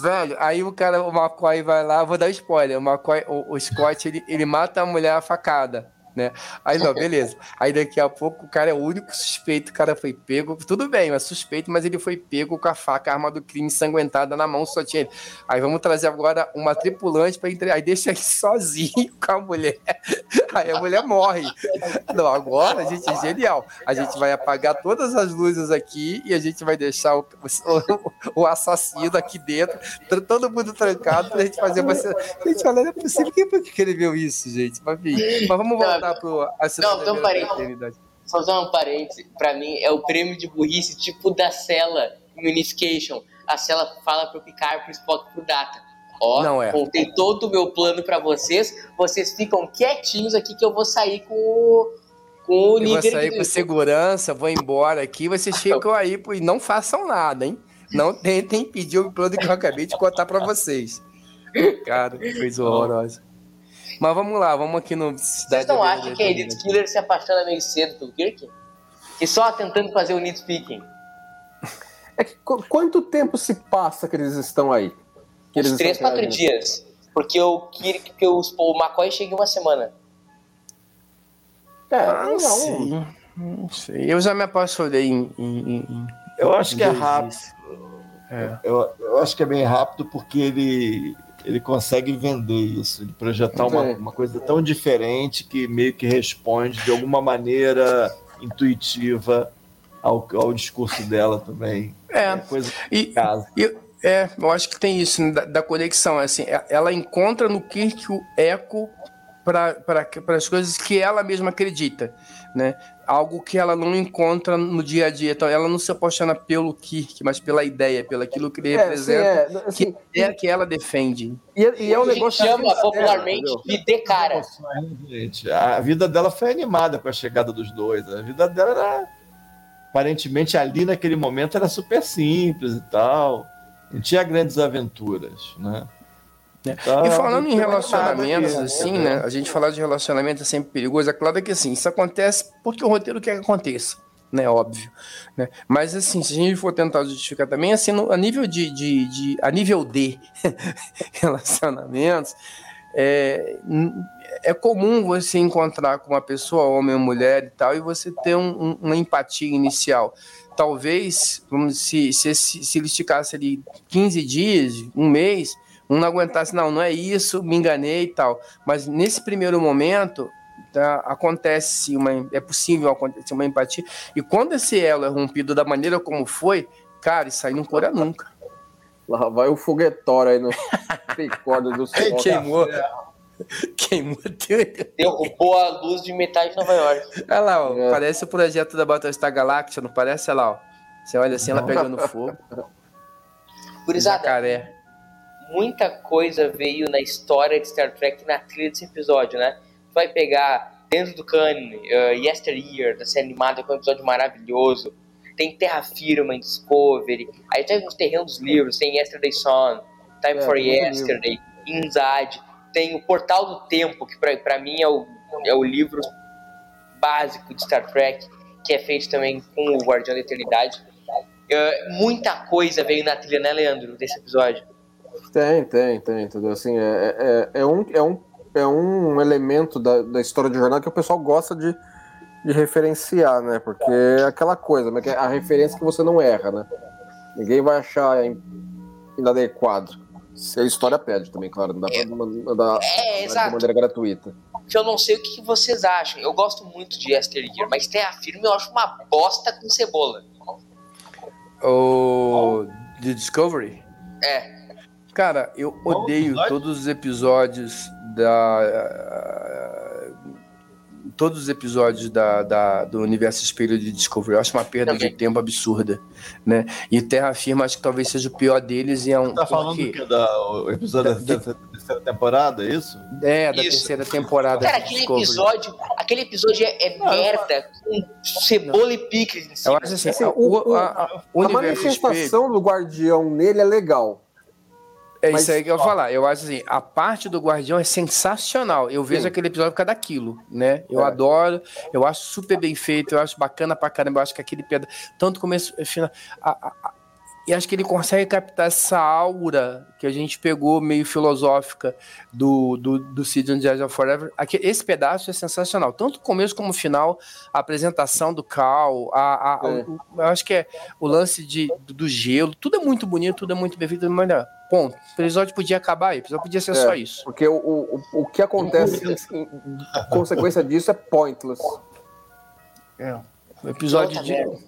Velho, aí o cara, o McCoy vai lá, vou dar spoiler, o McCoy, o, o Scott, ele, ele mata a mulher a facada, né? Aí não, beleza. Aí daqui a pouco o cara é o único suspeito, o cara foi pego, tudo bem, é suspeito, mas ele foi pego com a faca, a arma do crime ensanguentada na mão, só tinha ele. Aí vamos trazer agora uma tripulante pra entregar, aí deixa ele sozinho com a mulher, aí a mulher morre. Não, agora a gente é genial. A gente vai apagar todas as luzes aqui e a gente vai deixar o, o, o assassino aqui dentro, todo mundo trancado pra gente fazer uma cena. Gente, olha, não é possível. Quem foi que escreveu isso, gente? Mas, mas vamos voltar pro a Não, então parei. Só fazer um parêntese. Pra mim, é o prêmio de burrice tipo da Cela em Unification. A Cela fala pro Picard, pro Spock, pro Data. Ó, Não é. contei todo o meu plano pra vocês. Vocês ficam quietinhos aqui que eu vou sair com o, com o Eu vou líder. sair de- com segurança, vou embora aqui, vocês ficam aí e não façam nada, hein? Não tentem impedir o plano que eu acabei de contar pra vocês. Cara, que coisa horrorosa. Mas vamos lá, vamos aqui no Vocês Cidade não da acham que a Edith Killer se apaixona meio cedo pelo Kirk? E só tentando fazer o nitpicking. É que, qu- quanto tempo se passa que eles estão aí? Que eles Uns três, estão quatro interagindo? dias. Porque o Kirk, porque o, o McCoy chega em uma semana. É, Ah, não, não sei. Não sei. Eu já me apaixonei em. em, em- Eu acho que é rápido. É. Eu, eu acho que é bem rápido porque ele, ele consegue vender isso, ele projetar uma, uma coisa tão diferente que meio que responde de alguma maneira intuitiva ao, ao discurso dela também. É. coisa E, casa. e- é, eu acho que tem isso né, da, da conexão. Assim, é- ela encontra no Kirk o eco para as coisas que ela mesma acredita, né? Algo que ela não encontra no dia a dia. Então, ela não se apaixona pelo Kirk, mas pela ideia, pelo aquilo que ele É, sim, representa, é, assim, que é que ela defende. e, é- e é um a gente negócio chama sincero, popularmente de de cara. Gente, a vida dela foi animada com a chegada dos dois. A vida dela era aparentemente ali naquele momento era super simples e tal. Não tinha grandes aventuras, né? Então, E falando em relacionamentos, nada assim, né? A gente falar de relacionamento é sempre perigoso. É claro que assim, isso acontece porque o roteiro quer que aconteça, né? Óbvio. Né? Mas assim, se a gente for tentar justificar também, assim, no- a nível de. de, de- a nível de relacionamentos, é, é comum você encontrar com uma pessoa, homem ou mulher e tal, e você ter um- um- uma empatia inicial. Talvez, vamos, se, se, se, se ele esticasse ali 15 dias, um mês, um não aguentasse, não, não é isso, me enganei e tal. Mas nesse primeiro momento, tá, acontece uma, é possível acontecer uma empatia. E quando esse elo é rompido da maneira como foi, cara, isso aí não cura nunca. Lá vai o foguetório aí no picorda do céu. Queimou. Queimou tudo. Derrubou a luz de metade de Nova York. Olha lá, ó, É. parece o projeto da Battlestar Galactica, não parece? Olha lá, ó. Você olha assim, ela pegando fogo. Gurizada. Muita coisa veio na história de Star Trek na trilha desse episódio, né? Tu vai pegar dentro do cânone, uh, Yesteryear, da série animada, que é um episódio maravilhoso. Tem Terra Firma em Discovery. Aí tem nos terrenos dos livros, tem Yesterday Sun, Time É, for Yesterday, Inzad. Tem o Portal do Tempo, que pra, pra mim é o, é o livro básico de Star Trek, que é feito também com o Guardião da Eternidade. Uh, muita coisa veio na trilha, né, Leandro, desse episódio. Tem, tem, tem, entendeu? Assim, é, é, é, um, é, um, é um elemento da, da história de jornada que o pessoal gosta de, de referenciar, né? Porque é aquela coisa, né? que é a referência que você não erra, né? Ninguém vai achar in- inadequado. Se a história pede também, claro, não dá pra mandar É, de exato. maneira gratuita. que eu não sei o que vocês acham. Eu gosto muito de Yesteryear, mas Terra Firme eu acho uma bosta com cebola. O The Discovery? É. Cara, eu odeio todos os episódios da. todos os episódios da, da, do universo espelho de Discovery. Eu acho uma perda Também. de tempo absurda, né? E Terra Firma acho que talvez seja o pior deles e é um Tá falando porque- que da, o episódio da, da terceira temporada, é isso? é da Isso. terceira temporada Cara, aquele Discovery. episódio, aquele episódio é, é merda com cebola e picles Eu acho assim, Assim, a- o- o, a, a- o A universo espelho, manifestação do guardião nele é legal. É mas- isso aí que eu ia falar. Eu acho assim, a parte do Guardião é sensacional. Eu vejo Sim. aquele episódio por causa daquilo, né? Eu É. adoro, eu acho super bem feito, eu acho bacana pra caramba. Eu acho que aquele peda tanto começo final. a- a- e acho que ele consegue captar essa aura que a gente pegou meio filosófica do, do, do Sid and Jazz of Forever. Aqui, esse pedaço é sensacional. Tanto o começo como o final, a apresentação do Cal, a, a- É. o- eu acho que é o lance de, do, do gelo, tudo é muito bonito, tudo é muito bem feito, tudo é muito legal. Ponto. O episódio podia acabar aí, o episódio podia ser É. só isso. Porque o, o, o que acontece em, em consequência disso é pointless. O episódio, de, merda.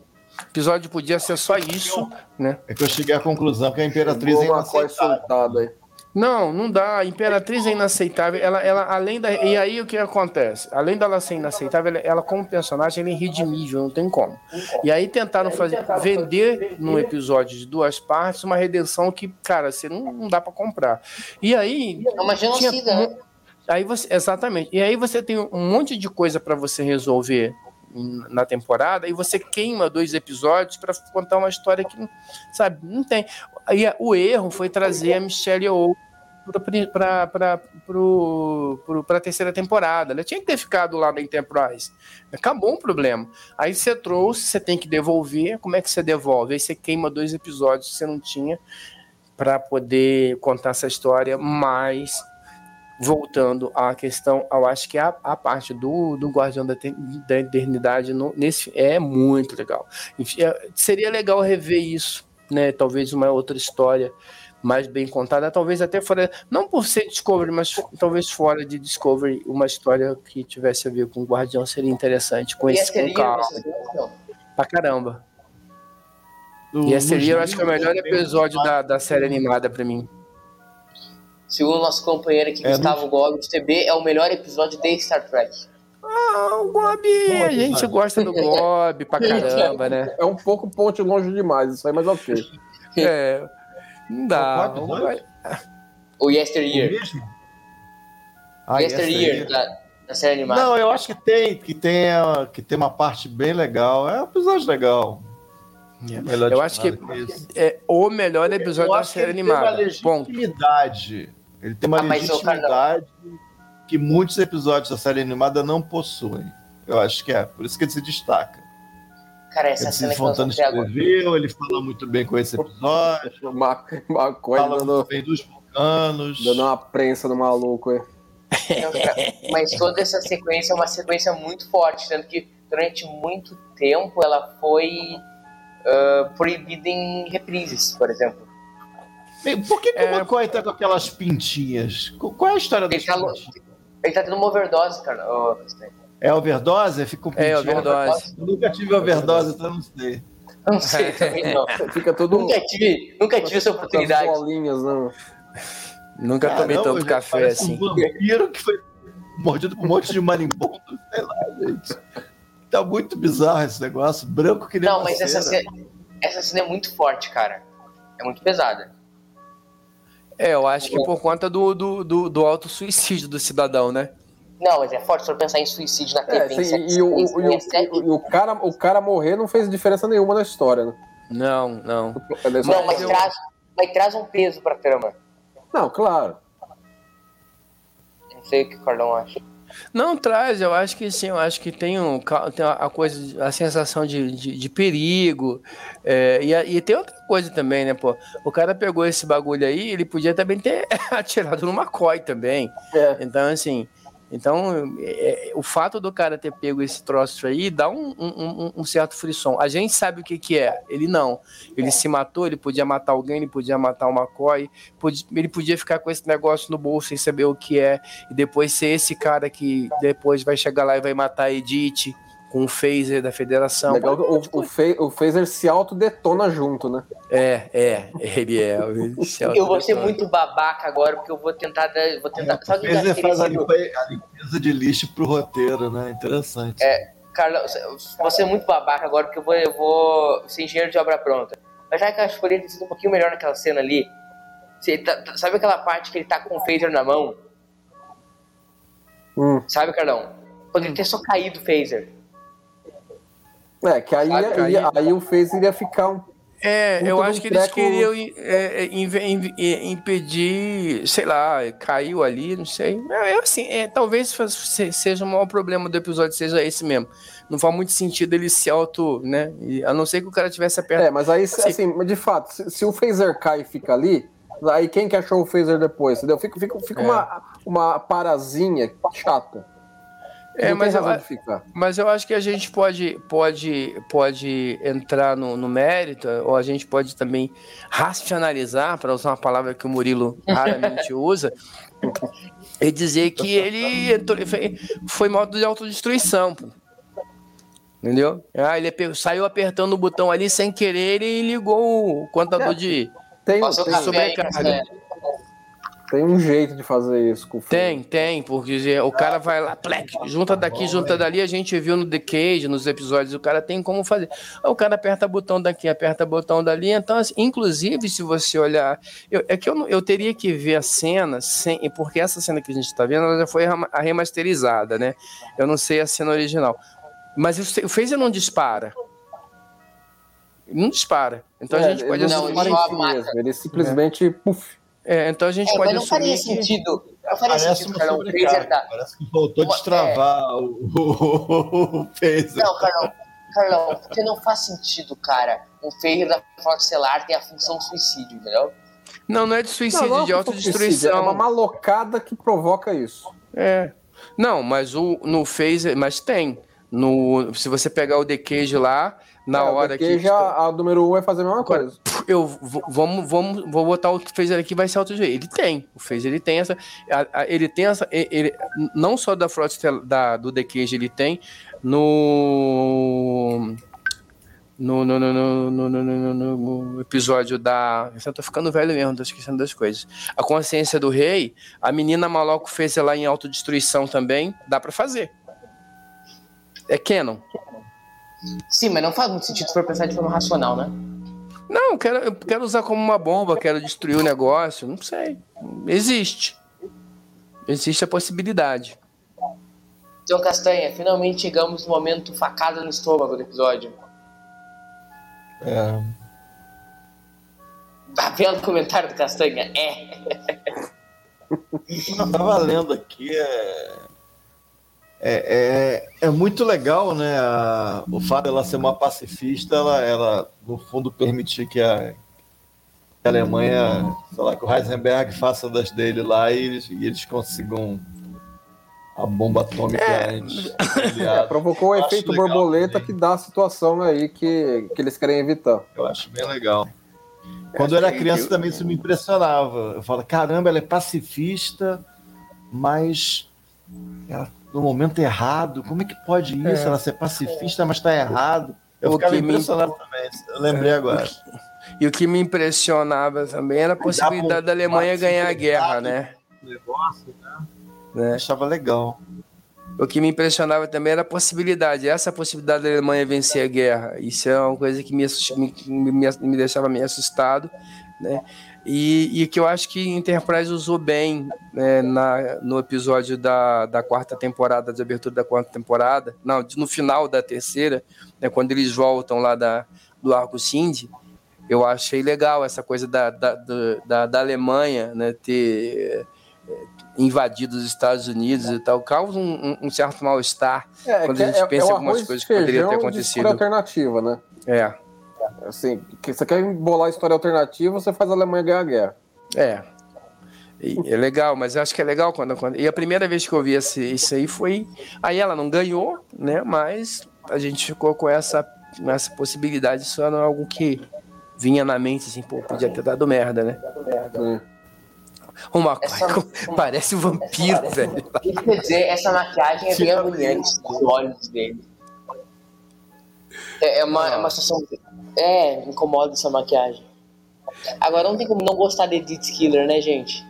O episódio podia ser só isso, né? É que eu cheguei à conclusão que a Imperatriz é inaceitável. soltada aí. Não, não dá. A Imperatriz é inaceitável. Ela, ela, além da. E aí o que acontece? Além dela ser inaceitável, ela, ela, como personagem, ela é irredimível, não tem como. E aí tentaram fazer, vender num episódio de duas partes uma redenção que, cara, você não, não dá pra comprar. E aí. É uma genocida, tinha- né? Aí você, exatamente. E aí você tem um monte de coisa pra você resolver na temporada e você queima dois episódios pra contar uma história que, sabe, não tem. Aí o erro foi trazer a Michelle Yeoh para a terceira temporada. Ela tinha que ter ficado lá na Enterprise. Acabou o problema. Aí você trouxe, você tem que devolver. Como é que você devolve? Aí você queima dois episódios que você não tinha para poder contar essa história, mas voltando à questão, eu acho que a, a parte do, do Guardião da, da Eternidade no- nesse é muito legal. Enfim, é- seria legal rever isso, né? Talvez uma outra história mais bem contada, talvez até fora, não por ser Discovery, mas talvez fora de Discovery, uma história que tivesse a ver com o Guardião seria interessante, com esse com calma, pra caramba. Do- E esse eu acho que é o melhor episódio da, da série animada pra mim. Segundo o nosso companheiro aqui, É, Gustavo Gomes, TB, é o melhor episódio de Star Trek. Ah, o Gob, a gente gosta do Gob pra caramba, né? É um pouco ponte longe demais, isso aí, mas ok. É, não dá. O? Gob- O O Yesteryear. mesmo? Ah, Yesteryear, aí. da, da série animada. Não, eu acho que tem, que tem, que tem uma parte bem legal. É um episódio legal. Melhor Eu de acho que é o melhor episódio Eu da série ele tem uma animada. Ponto. Ele tem uma Ah, legitimidade que muitos episódios da série animada não possuem. Eu acho que é. Por isso que ele se destaca. Cara, essa Ele cena se Fontana escreveu, ele fala muito bem com esse episódio, O Ma- McCoy fala dando, bem dos vulcanos. dando uma prensa no maluco. Não, cara, Mas toda essa sequência é uma sequência muito forte, tanto que durante muito tempo ela foi ah, proibida em reprises, por exemplo. Por que, que É. o McCoy tá com aquelas pintinhas? Qu- Qual é a história das Ele tá, lo- pintinhas? ele tá tendo uma overdose, cara. Castanho. É overdose? Fica com É, pintinha? overdose. Eu nunca tive overdose, então não sei. Não sei também não. Fica tudo Nunca tive, nunca tive essa oportunidade. bolinhas, né? Nunca tomei Caramba, tanto café assim. Um vampiro que foi mordido por um monte de marimbondo, sei lá, gente. Tá muito bizarro esse negócio, branco que nem Não, mas essa cera. cena, essa cena é muito forte, cara. É muito pesada. É, eu acho que por conta do, do, do, do auto-suicídio do cidadão, né? Não, mas é forte se for pensar em suicídio na É, TV. sim, em e, o, e o- e o cara, o cara morrer não fez diferença nenhuma na história, né? Não, não. Só- Não, mas eu- traz, mas traz um peso pra trama. Não, claro. Não sei o que o Cardão acha. Não traz, eu acho que sim, eu acho que tem, um, tem a coisa, a sensação de, de, de perigo. é, e, a- e tem outra coisa também, né, pô? O cara pegou esse bagulho aí, ele podia também ter atirado no McCoy também. É. Então, assim, então é, é, o fato do cara ter pego esse troço aí dá um, um- um- certo frisson. A gente sabe o que, que é, ele não. Ele se matou, ele podia matar alguém, ele podia matar o McCoy, podia- ele podia ficar com esse negócio no bolso sem saber o que é, e depois ser esse cara que depois vai chegar lá e vai matar a Edith, com o phaser da federação. Legal, o, o, o phaser se autodetona junto, né? É, é, ele é. Ele se Eu vou ser muito babaca agora, porque eu vou tentar. dar- Vou tentar sabe o Ele aquele faz a limpeza de lixo pro roteiro, né? Interessante. É. Carlão, vou ser muito babaca agora, porque eu vou, eu vou ser engenheiro de obra pronta. Mas já que eu acho que poderia ter sido um pouquinho melhor naquela cena ali. Você tá- tá- sabe aquela parte que ele tá com o phaser na mão? Hum. Sabe, Carlão? Poderia ter só caído o phaser. É, que aí, ia- aí o phaser iria ficar um. É, eu acho que eles queriam é, é, é, impedir, sei lá, caiu ali, não sei. É, é assim, é, talvez seja o maior problema do episódio, seja esse mesmo. Não faz muito sentido ele se auto, né? E, a não ser que o cara tivesse apertado. É, mas aí, Sim. assim, mas de fato, se, se o phaser cai e fica ali, aí quem que achou o phaser depois? Entendeu? Fica, fica, fica É. uma, uma parazinha chata. É, mas eu, mas eu acho que a gente pode, pode, pode entrar no, no mérito, ou a gente pode também racionalizar, para usar uma palavra que o Murilo raramente usa, e dizer que ele entrou- foi, modo de autodestruição. pô. Entendeu? Ah, ele saiu apertando o botão ali sem querer e ligou o contador É. de. Tem, tem, sobrecarga. Tem um jeito de fazer isso com. Tem, tem, porque o cara vai lá, plec, junta daqui, junta dali, a gente viu no The Cage, nos episódios, o cara tem como fazer. O cara aperta botão daqui, aperta botão dali, então, assim, inclusive, se você olhar, eu- é que eu, eu teria que ver a cena, sem, porque essa cena que a gente está vendo, ela já foi rema- a remasterizada, né? Eu não sei a cena original. Mas o phaser não dispara. Não dispara. Então a É, gente pode ele não, ele ele simplesmente, puf. É, então a gente É, pode mas não faria sentido. Não faria Parece sentido, Carlão. O. Parece que faltou Uma- destravar o, o, o phaser. Não, Carlão. Carlão, porque não faz sentido, cara. Um phaser da Frota Estelar tem a função suicídio, entendeu? Não, não é de suicídio, Não, não de é autodestruição. É uma malocada que provoca isso. É. Não, mas o no phaser, mas tem. No, se você pegar o The Cage lá, na É, hora que já a número 1 um vai fazer a mesma Agora, coisa. eu vou- vamos, vamos, vou botar o phaser aqui, vai ser auto Ele tem, o phaser ele tem essa, a- a- ele tem essa, ele, não só da frota da, do The Cage ele tem no no, no, no, no, no, no, no- no- no episódio da. Eu tô ficando velho mesmo, tô esquecendo das coisas. A consciência do rei, a menina Maloco fez lá em autodestruição também, dá pra fazer. É canon. Sim, mas não faz muito sentido se for pensar de forma racional, né? Não, eu quero, quero usar como uma bomba, quero destruir o negócio, não sei. Existe. Existe a possibilidade. Então, Castanha, finalmente chegamos no momento facada no estômago do episódio. É. Tá vendo o comentário do Castanha? É. Eu tava lendo aqui, é, é, é, é muito legal, né? a- o fato dela ser uma pacifista, ela, ela no fundo permitir que a, que a Alemanha, sei lá, que o Heisenberg faça das dele lá e eles, e eles consigam a bomba atômica antes. É, provocou o Eu acho efeito legal borboleta também. que dá a situação aí que, que eles querem evitar. Eu acho bem legal. Quando eu era criança também isso me impressionava. Eu falo, caramba, ela é pacifista, mas ela, no momento errado, como é que pode isso? Ela ser pacifista, mas está errado. Eu O ficava que me- impressionado também. Eu lembrei agora. E o que me impressionava também era a possibilidade da Alemanha ganhar a guerra, né? Negócio, eu né? achava legal. O que me impressionava também era a possibilidade, essa possibilidade da Alemanha vencer a guerra. Isso é uma coisa que me, me, me, me deixava meio assustado, né? E, e que eu acho que Enterprise usou bem né, na, no episódio da, da quarta temporada, de abertura da quarta temporada, não, no final da terceira, né, quando eles voltam lá da, do Arco Cindy, eu achei legal essa coisa da, da, da, da Alemanha né, ter eh, invadido os Estados Unidos e tal, causa um, um- certo mal-estar É, quando a gente é- pensa é em o algumas coisas que poderiam ter acontecido. alternativa, né? É, Assim, que você quer bolar história alternativa, você faz a Alemanha ganhar a guerra. é. E é legal, mas eu acho que é legal quando, quando. E a primeira vez que eu vi esse, isso aí foi. Aí ela não ganhou, né? Mas a gente ficou com essa, essa possibilidade, não é algo que vinha na mente, assim, pô, podia ter dado merda, né? O Essa- parece um vampiro, velho. O que quer dizer, essa maquiagem é bem agoniante dos olhos dele. É, é uma, é uma situação. É, incomoda essa maquiagem. Agora não tem como não gostar de Edith Killer, né, gente?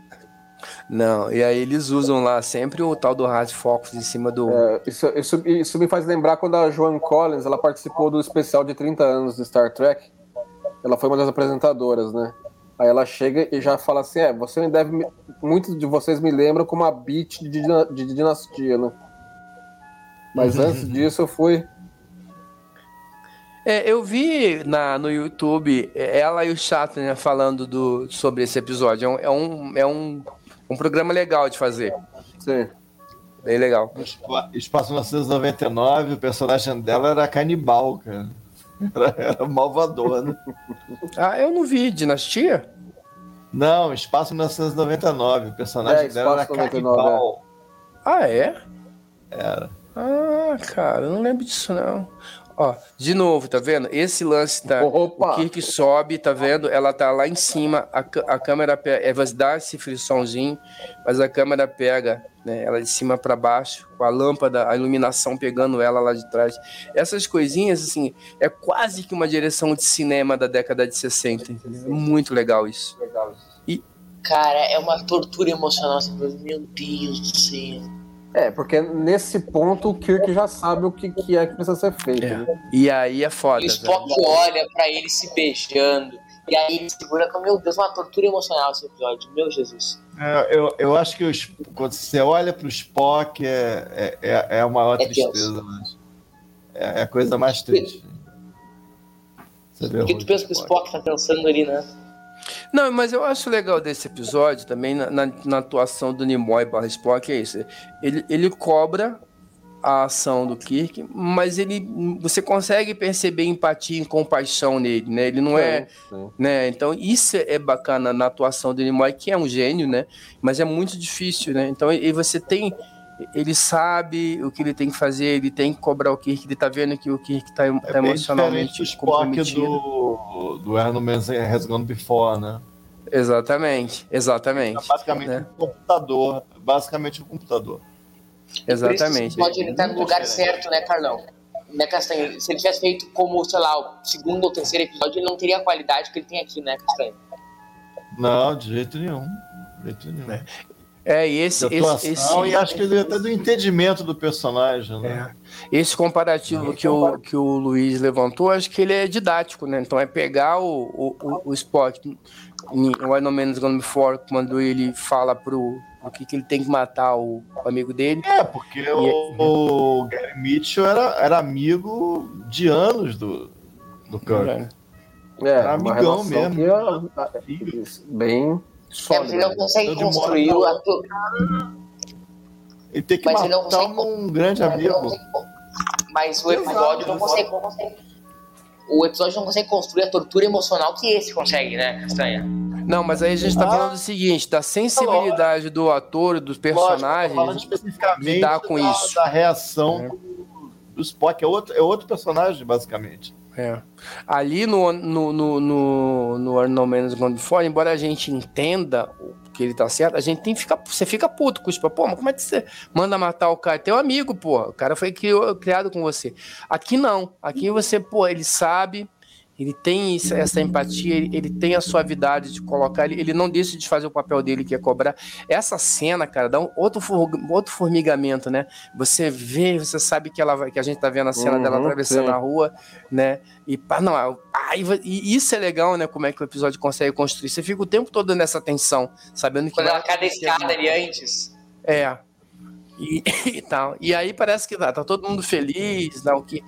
Não, e aí eles usam lá sempre o tal do hard focus em cima do. É, isso, isso, isso me faz lembrar quando a Joan Collins ela participou do especial de 30 anos de Star Trek. Ela foi uma das apresentadoras, né? Aí ela chega e já fala assim: é, você me deve. Muitos de vocês me lembram como a beat de, dina- de dinastia, né? Mas antes disso eu fui. É, eu vi na, no YouTube é, ela e o Shatner falando do, sobre esse episódio. É um, é, um, é um, um programa legal de fazer. Sim. Bem legal. Espa- Espaço 1999, o personagem dela era canibal, cara. Era, era malvador, né? Ah, eu não vi Dinastia? Não, Espaço 1999, o personagem É, dela era Espaço 99, canibal. Ah, é? Era. Ah, cara, eu não lembro disso, não. Ó, de novo, tá vendo? Esse lance da. Opa! O Kirk sobe, tá vendo? Ela tá lá em cima, a, a câmera pega. É, vai dar esse frissãozinho, mas a câmera pega, né? Ela de cima pra baixo, com a lâmpada, a iluminação pegando ela lá de trás. Essas coisinhas, assim, é quase que uma direção de cinema da década de 60, entendeu? É muito legal isso. Cara, é uma tortura emocional. Você fala, meu Deus do céu. É, porque nesse ponto o Kirk já sabe o que, que é que precisa ser feito. É. né? E aí é foda. E o velho. Spock olha pra ele se beijando. E aí ele segura com, meu Deus, uma tortura emocional esse episódio. Meu Jesus. É, eu, eu acho que os- quando você olha pro Spock é, é, é, é a maior É tristeza, mas é, é a coisa mais triste. Você que tu pensa que o Spock tá pensando ali, né? Não, mas eu acho legal desse episódio também, na, na- na atuação do Nimoy barra Spock, é isso. Ele, ele cobra a ação do Kirk, mas ele você consegue perceber empatia e compaixão nele, né? Ele não é, Sim. né? Então isso é bacana na atuação do Nimoy, que é um gênio, né? Mas é muito difícil, né? Então e você tem ele sabe o que ele tem que fazer, ele tem que cobrar o Kirk, ele tá vendo que o Kirk tá, tá É bem emocionalmente do Spock comprometido. do, do Man Has Gone Before, né? Exatamente, É exatamente. basicamente né? um computador. Basicamente um computador. Exatamente. Pode ele tá no lugar diferente. certo, né, Carlão? Né, Castanho? Se ele tivesse feito como, sei lá, o segundo ou terceiro episódio, ele não teria a qualidade que ele tem aqui, né, Castanho? Não, de jeito nenhum. De jeito nenhum. É, e esse, esse, esse, e acho que ele até do entendimento do personagem, né? é, esse comparativo que o, que o Luiz levantou, acho que ele é didático, né? Então é pegar o, o, o, o Spock em Why No Man's Gone Before, quando ele fala pro, pro que, que ele tem que matar o, o amigo dele. É, porque o, o Gary Mitchell era, era amigo de anos do, do Kirk. né? É, Era uma amigão relação mesmo. que é, é, bem É, mas ele não consegue de construir o ator. Ele tem que Mas ele não matar consegue- um grande amigo. Mas o episódio não consegue. O episódio não consegue construir a tortura emocional que esse consegue, né, Castanha? Não, mas aí a gente tá Ah. falando do seguinte, da sensibilidade do ator dos personagens. Lógico, especificamente lidar com da, isso. da reação do, do Spock. É outro, é outro personagem, basicamente. É. Ali no, no, no, no, no No Man's Gone Before, embora a gente entenda que ele tá certo, a gente tem que ficar. Você fica puto com isso. Pô, mas como é que você manda matar o cara? Teu amigo, pô. O cara foi criado com você. Aqui não. Aqui você, pô, ele sabe. Ele tem essa empatia, ele, tem a suavidade de colocar, ele, ele não deixa de fazer o papel dele que é cobrar. Essa cena, cara, dá um outro, outro formigamento, né? Você vê, você sabe que ela que a gente tá vendo a cena Uhum, dela atravessando sim. a rua, né? E pá, não, ai, e isso é legal, né? Como é que o episódio consegue construir. Você fica o tempo todo nessa tensão, sabendo que Quando ela cai da escada ali antes. É. E, e tal. E aí parece que tá, tá todo mundo feliz, não, que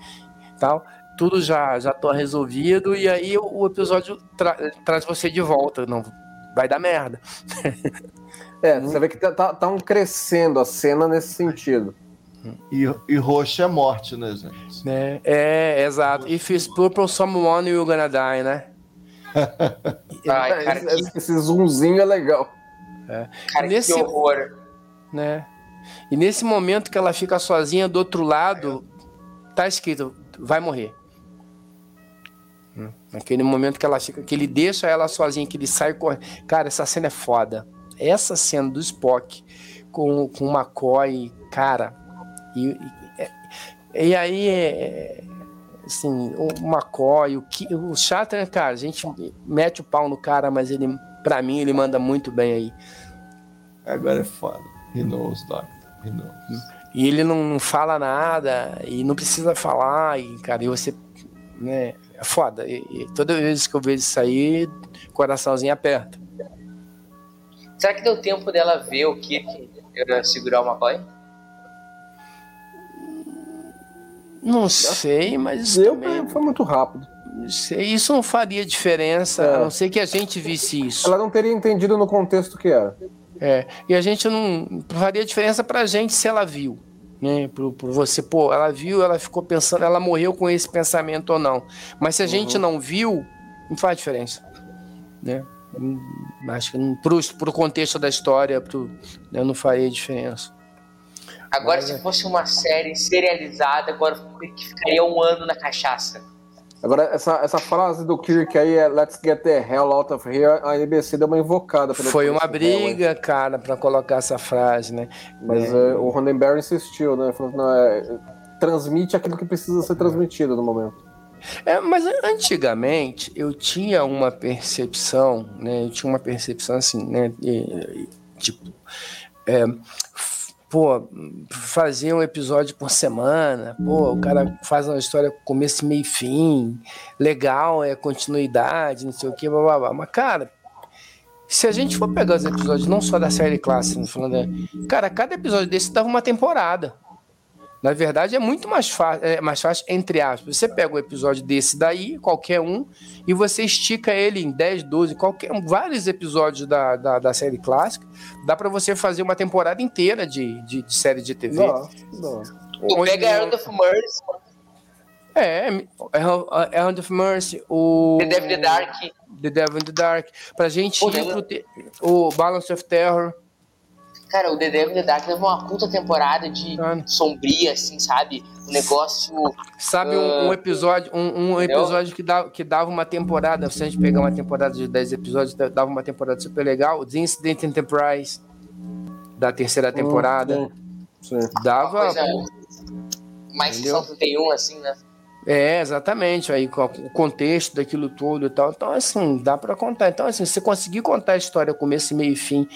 tal. Tudo já já tô resolvido e aí o, episódio tra- traz você de volta, não vai dar merda. É, você vê que tá, tá, tá um crescendo a cena nesse sentido. E, e roxo é morte, né, gente? Né? É, exato. If it's purple, someone you're gonna die, né? Ai, cara, esse, que, esse zoomzinho é legal. cara, nesse- que horror. né? E nesse momento que ela fica sozinha do outro lado, tá escrito, vai morrer. Hum. Naquele momento que ela fica, que ele deixa ela sozinha, que ele sai correndo. Cara, essa cena é foda. Essa cena do Spock com, com o McCoy, cara. E, e, é- e aí é, Assim, o McCoy, o, o Shatner, cara, a gente mete o pau no cara, mas ele, pra mim, ele manda muito bem aí. Agora é foda. He knows, Doctor. He knows. E ele não, não fala nada, e não precisa falar, e, cara, e você, né, é foda. E, e toda vez que eu vejo isso aí, coraçãozinho aperta. Será que deu tempo dela ver o Kirk eh, segurar o McCoy? Não sei, mas Eu, também, foi muito rápido. não sei, isso não faria diferença, É. a não ser que a gente visse isso. Ela não teria entendido no contexto que era. É, e a gente não faria diferença pra gente se ela viu. Né, por, por você, pô, ela viu, ela ficou pensando, ela morreu com esse pensamento ou não. Mas se a gente não viu, não faz diferença. Né? Hum, Acho que pro, pro contexto da história, pro, né, não faria diferença. Agora, Mas é. se fosse uma série serializada, agora que ficaria um ano na cachaça. Agora, essa, essa frase do Kirk aí é Let's get the hell out of here, a NBC deu uma invocada. Foi uma briga, cara, pra colocar essa frase, né? Mas é, o Rondenberry insistiu, né? Falou, não, é, transmite aquilo que precisa ser transmitido no momento. É, mas antigamente eu tinha uma percepção, né? Eu tinha uma percepção assim, né? e- e, tipo, é, pô, fazer um episódio por semana, pô, o cara faz uma história com começo, meio e fim, legal, é continuidade, não sei o que, blá, blá, blá. Mas, cara, se a gente for pegar os episódios, não só da série clássica, falando, cara, cada episódio desse dava uma temporada. Na verdade, é muito mais, fácil, é mais fácil, entre aspas. Você pega um episódio desse daí, qualquer um, e você estica ele em 10, 12, qualquer, vários episódios da, da, da série clássica. Dá pra você fazer uma temporada inteira de, de, de série de TV. Não, não. Tu Onde- pega Errand of Mercy, É, Errand Errand of Mercy, o... The Devil in the Dark. The Devil in the Dark. Pra gente Pô, ir pro... te- O Balance of Terror. Cara, o The Devil in the Dark levou uma puta temporada de sombria, assim, sabe? Um negócio. Sabe um, um episódio, um, um Entendeu? episódio que dava, que dava uma temporada, se a gente pegar uma temporada de 10 episódios, dava uma temporada super legal, The Incident Enterprise, da terceira temporada. Hum, Sim. sim. Uma Dava. coisa mais Entendeu? ficção 31, assim, né? É, exatamente, aí o contexto daquilo tudo e tal. Então, assim, dá pra contar. Então, assim, se você conseguir contar a história começo, meio e fim,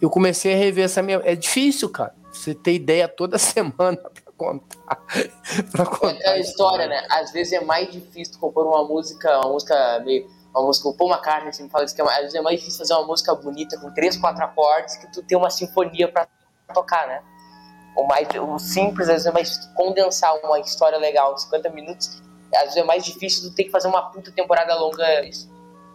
eu comecei a rever essa minha. É difícil, cara. Você ter ideia toda semana pra contar. pra É contar. aquela história, né? Às vezes é mais difícil tu compor uma música, uma música meio. Uma música, o Paul McCartney sempre fala isso, que é, às vezes é mais difícil fazer uma música bonita com três, quatro acordes que tu ter uma sinfonia pra tocar, né? O, mais, o simples, às vezes é tu condensar uma história legal em 50 minutos. Às vezes é mais difícil tu ter que fazer uma puta temporada longa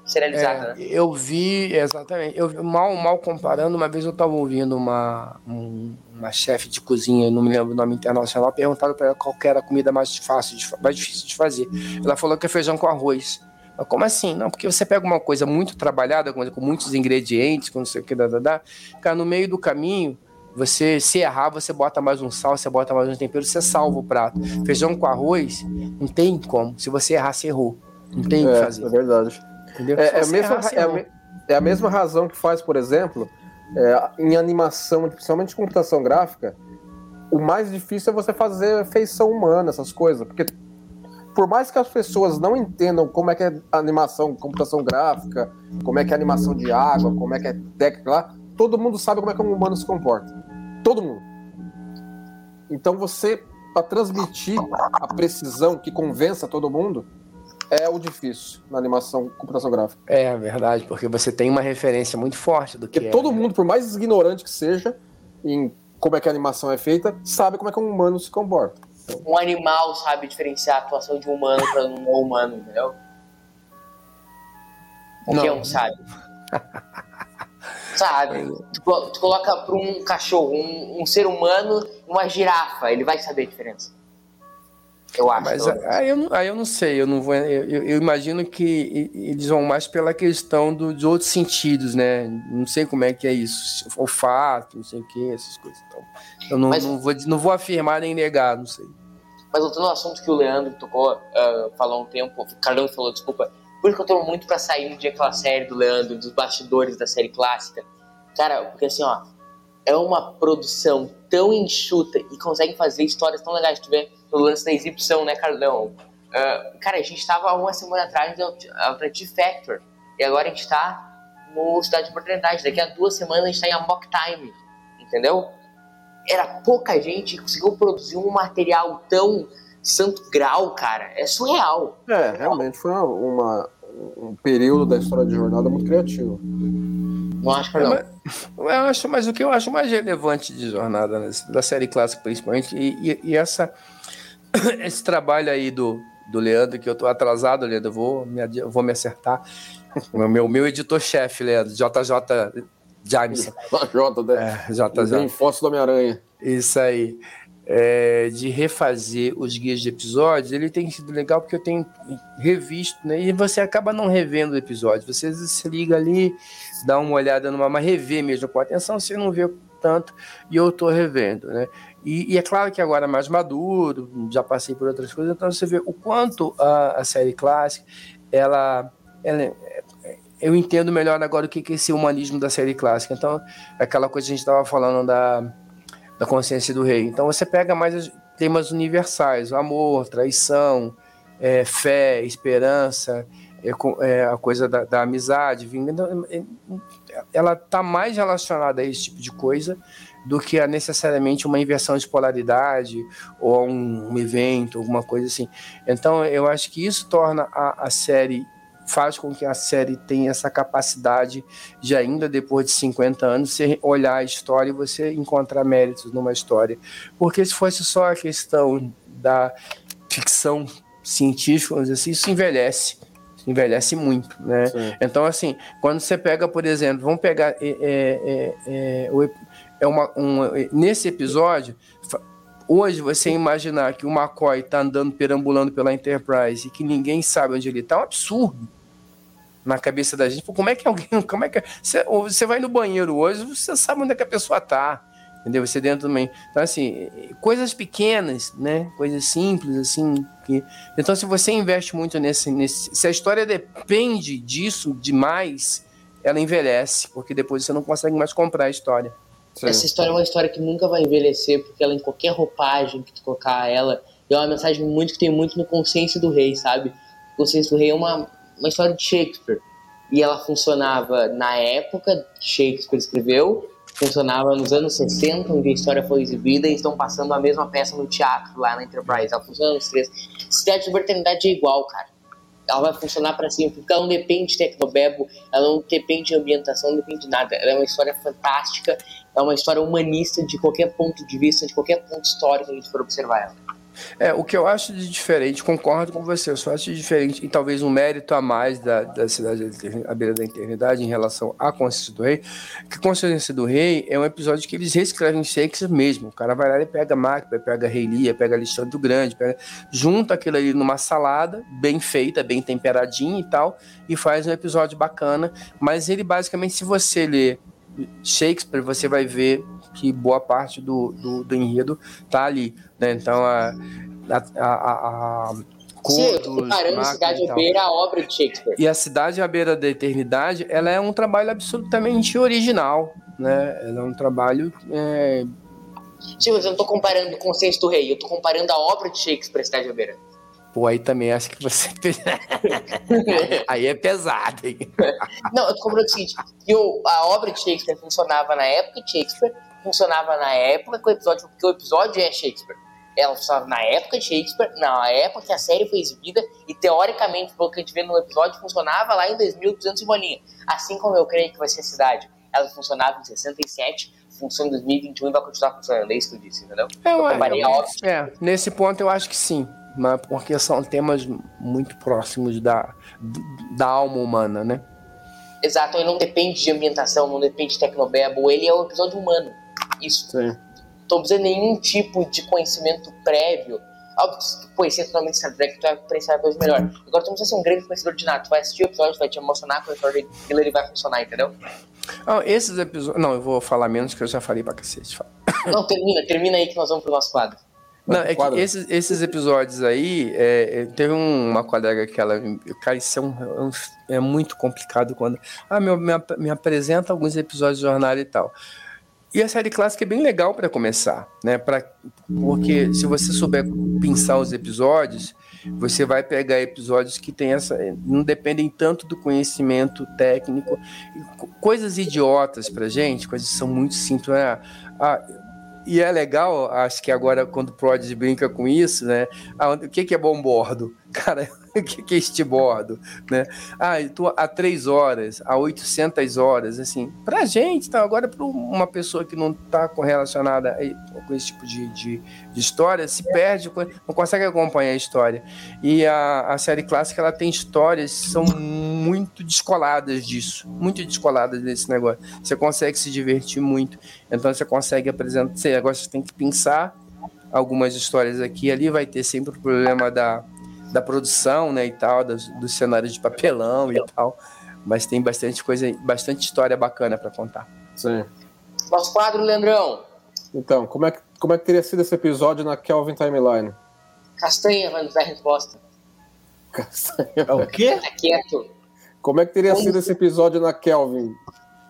serializada, É, né? eu vi, exatamente. Eu vi- mal, mal comparando, uma vez eu estava ouvindo uma, um- uma chefe de cozinha, não me lembro o nome internacional, perguntaram para ela qual que era a comida mais fácil, de, mais difícil de fazer. Ela falou que é feijão com arroz. Eu, Como assim? Não, porque você pega uma coisa muito trabalhada, com, com muitos ingredientes, com não sei o que, dá, dá, dá, cara, no meio do caminho, você se errar, você bota mais um sal, você bota mais um tempero, você salva o prato. Feijão com arroz, não tem como. Se você errar, você errou. Não tem o que É, fazer. é verdade. Entendeu? É, é a mesma, errar, é, a é a mesma razão que faz, por exemplo, é, em animação, principalmente computação gráfica, o mais difícil é você fazer feição humana, essas coisas. Porque por mais que as pessoas não entendam como é que é animação, computação gráfica, como é que é animação de água, como é que é técnica lá, todo mundo sabe como é que um humano se comporta. Todo mundo. Então você, para transmitir a precisão que convença todo mundo, é o difícil na animação computação gráfica. É verdade, porque você tem uma referência muito forte do que Porque é, todo né? mundo, por mais ignorante que seja, em como é que a animação é feita, sabe como é que um humano se comporta. Um animal sabe diferenciar a atuação de um humano para um não humano, entendeu? Qualquer Não. um sabe. sabe? Tu, tu coloca para um cachorro, um, um ser humano, uma girafa, ele vai saber a diferença. Eu acho. Mas aí eu, não- aí eu não sei, eu não vou. Eu, eu- imagino que eles vão mais pela questão do, de outros sentidos, né? Não sei como é que é isso. Olfato, não sei o que, essas coisas. Então, eu não, Mas- não, vou, não vou afirmar nem negar, não sei. Mas voltando ao assunto que o Leandro tocou, ah, falou um tempo, o Carlão falou, desculpa, por isso que eu tô muito pra sair no dia aquela série do Leandro, dos bastidores da série clássica. Cara, porque assim, ó, é uma produção tão enxuta e consegue fazer histórias tão legais. Tu vê no lance da exibição, né, Carlão? Uh, cara, a gente tava uma semana atrás pra T-Factor. E agora a gente tá no Cidade de Oportunidade. Daqui a duas semanas a gente tá em Amok Time. Entendeu? Era pouca gente que conseguiu produzir um material tão santo grau, cara. É surreal. É, realmente foi uma, uma um período da história de jornada muito criativo. Não acho que não. É, mas, eu acho, mas o que eu acho mais relevante de jornada, né, da série clássica principalmente, e, e, e, essa, esse trabalho aí do, do Leandro, que eu tô atrasado, Leandro, eu vou me, vou me acertar. O meu, meu editor-chefe, Leandro, JJ Jameson. J, né? É, JJ. Fóssil do Homem-Aranha. Isso aí é, de refazer os guias de episódios, ele tem sido legal porque eu tenho revisto, né? E você acaba não revendo o episódio. Você se liga ali, dá uma olhada numa, mas rever mesmo com atenção, você não vê tanto, e eu tô revendo, né? E, e, é claro que agora é mais maduro, já passei por outras coisas, então você vê o quanto a, a série clássica, ela, ela eu entendo melhor agora o que é esse humanismo da série clássica. Então, aquela coisa que a gente estava falando da da consciência do rei. Então você pega mais temas universais, amor, traição, é, fé, esperança, é, é, a coisa da, da amizade, então, é, ela está mais relacionada a esse tipo de coisa do que a necessariamente uma inversão de polaridade ou um, um evento, alguma coisa assim. Então eu acho que isso torna a, a série faz com que a série tenha essa capacidade de ainda depois de 50 anos você olhar a história e você encontrar méritos numa história. Porque se fosse só a questão da ficção científica, assim, isso envelhece envelhece muito, né? Sim. Então, assim, quando você pega, por exemplo, vamos pegar é, é, é, é uma, um, nesse episódio, hoje você imaginar que o McCoy está andando perambulando pela Enterprise e que ninguém sabe onde ele está, é um absurdo na cabeça da gente. Como é que alguém. Como é que. Você, você vai no banheiro hoje, você sabe onde é que a pessoa tá. Entendeu? Você dentro também. Então, assim, coisas pequenas, né? Coisas simples, assim. Que... Então, se você investe muito nesse, nesse. Se a história depende disso demais, ela envelhece, porque depois você não consegue mais comprar a história. Sim. Essa história é uma história que nunca vai envelhecer, porque ela, em qualquer roupagem que tu colocar ela, é uma mensagem muito que tem muito no consciência do rei, sabe? O consciência do rei é uma, uma história de Shakespeare. E ela funcionava na época Shakespeare escreveu, funcionava nos anos 60, onde a história foi exibida, e estão passando a mesma peça no teatro lá na Enterprise. Ela funciona nos três. Cidade de Eternidade é igual, cara. Ela vai funcionar para sempre, porque ela não depende de Tecnobebo, ela não depende de ambientação, não depende de nada. Ela é uma história fantástica, é uma história humanista de qualquer ponto de vista, de qualquer ponto histórico que a gente for observar ela. É, o que eu acho de diferente, concordo com você, eu só acho de diferente, e talvez um mérito a mais da, da cidade à beira da eternidade em relação à Consciência do Rei, que Consciência do Rei é um episódio que eles reescrevem Shakespeare mesmo. O cara vai lá e pega Macbeth, pega Rei pega Alexandre o Grande, pega, junta aquilo ali numa salada, bem feita, bem temperadinha e tal, e faz um episódio bacana, mas ele basicamente, se você ler Shakespeare, você vai ver que boa parte do, do, do enredo tá ali. Né? Então, a, a, a, a Sim, eu comparando Cidade à Beira a obra de Shakespeare. E a Cidade à Beira da Eternidade, ela é um trabalho absolutamente original, né? Ela é um trabalho... É... Sim, mas eu não tô comparando com o Consenso do Rei, eu tô comparando a obra de Shakespeare, Cidade à Beira. Pô, aí também acho que você. aí é pesado, hein? Não, eu tô comparando o seguinte: o, a obra de Shakespeare funcionava na época de Shakespeare, funcionava na época que o episódio, porque o episódio é Shakespeare. Ela funcionava na época de Shakespeare, na época que a série foi exibida, e teoricamente, pelo que a gente vê no episódio, funcionava lá em 2200 e bolinha. Assim como eu creio que vai ser a cidade. Ela funcionava em 67, funciona em 2021 e vai continuar funcionando. É isso que eu disse, entendeu? É, eu, eu, eu, é, nesse ponto eu acho que sim. Mas porque são temas muito próximos da, da alma humana, né? Exato, ele não depende de ambientação, não depende de tecnobebo, ele é um episódio humano. Isso. Sim. Não precisa nenhum tipo de conhecimento prévio. Óbvio que se tu conhecer totalmente Star Trek, tu vai apreciar a coisa melhor. Agora tu não precisa ser um grande conhecedor de nada. Tu vai assistir o episódio, vai te emocionar com a história dele, ele vai funcionar, entendeu? Ah, esses episódios. Não, eu vou falar menos que eu já falei pra cacete. Não, termina, termina aí que nós vamos pro nosso quadro. Não, é que esses, esses episódios aí, é, é teve uma colega que ela. Cara, isso é, um, é muito complicado quando. Ah, meu, me, me apresenta alguns episódios de jornada e tal. E a série clássica é bem legal para começar, né? Pra, porque se você souber pensar os episódios, você vai pegar episódios que tem essa, não dependem tanto do conhecimento técnico, coisas idiotas pra gente, coisas que são muito simples. Né? Ah, e é legal, acho que agora quando o Prodigy brinca com isso, né? Ah, o que, que é bom bordo? Cara, que, que é este bordo? Né? Ah, eu tô há três horas, há 800 horas, assim. Pra gente, tá? Agora para uma pessoa que não tá correlacionada com esse tipo de, de, de, história, se perde, não consegue acompanhar a história. E a, a série clássica, ela tem histórias que são muito descoladas disso, muito descoladas desse negócio. Você consegue se divertir muito, então você consegue apresentar, você, agora você tem que pensar algumas histórias aqui ali, vai ter sempre o problema da da produção, né, e tal, dos, dos cenários de papelão e tal. Mas tem bastante coisa, bastante história bacana para contar. Sim. Nosso quadro, Leandrão. Então, como é, que, como é que teria sido esse episódio na Kelvin Timeline? Castanha vai nos dar a resposta. Castanha. É o quê? Tá quieto. Como é que teria como... sido esse episódio na Kelvin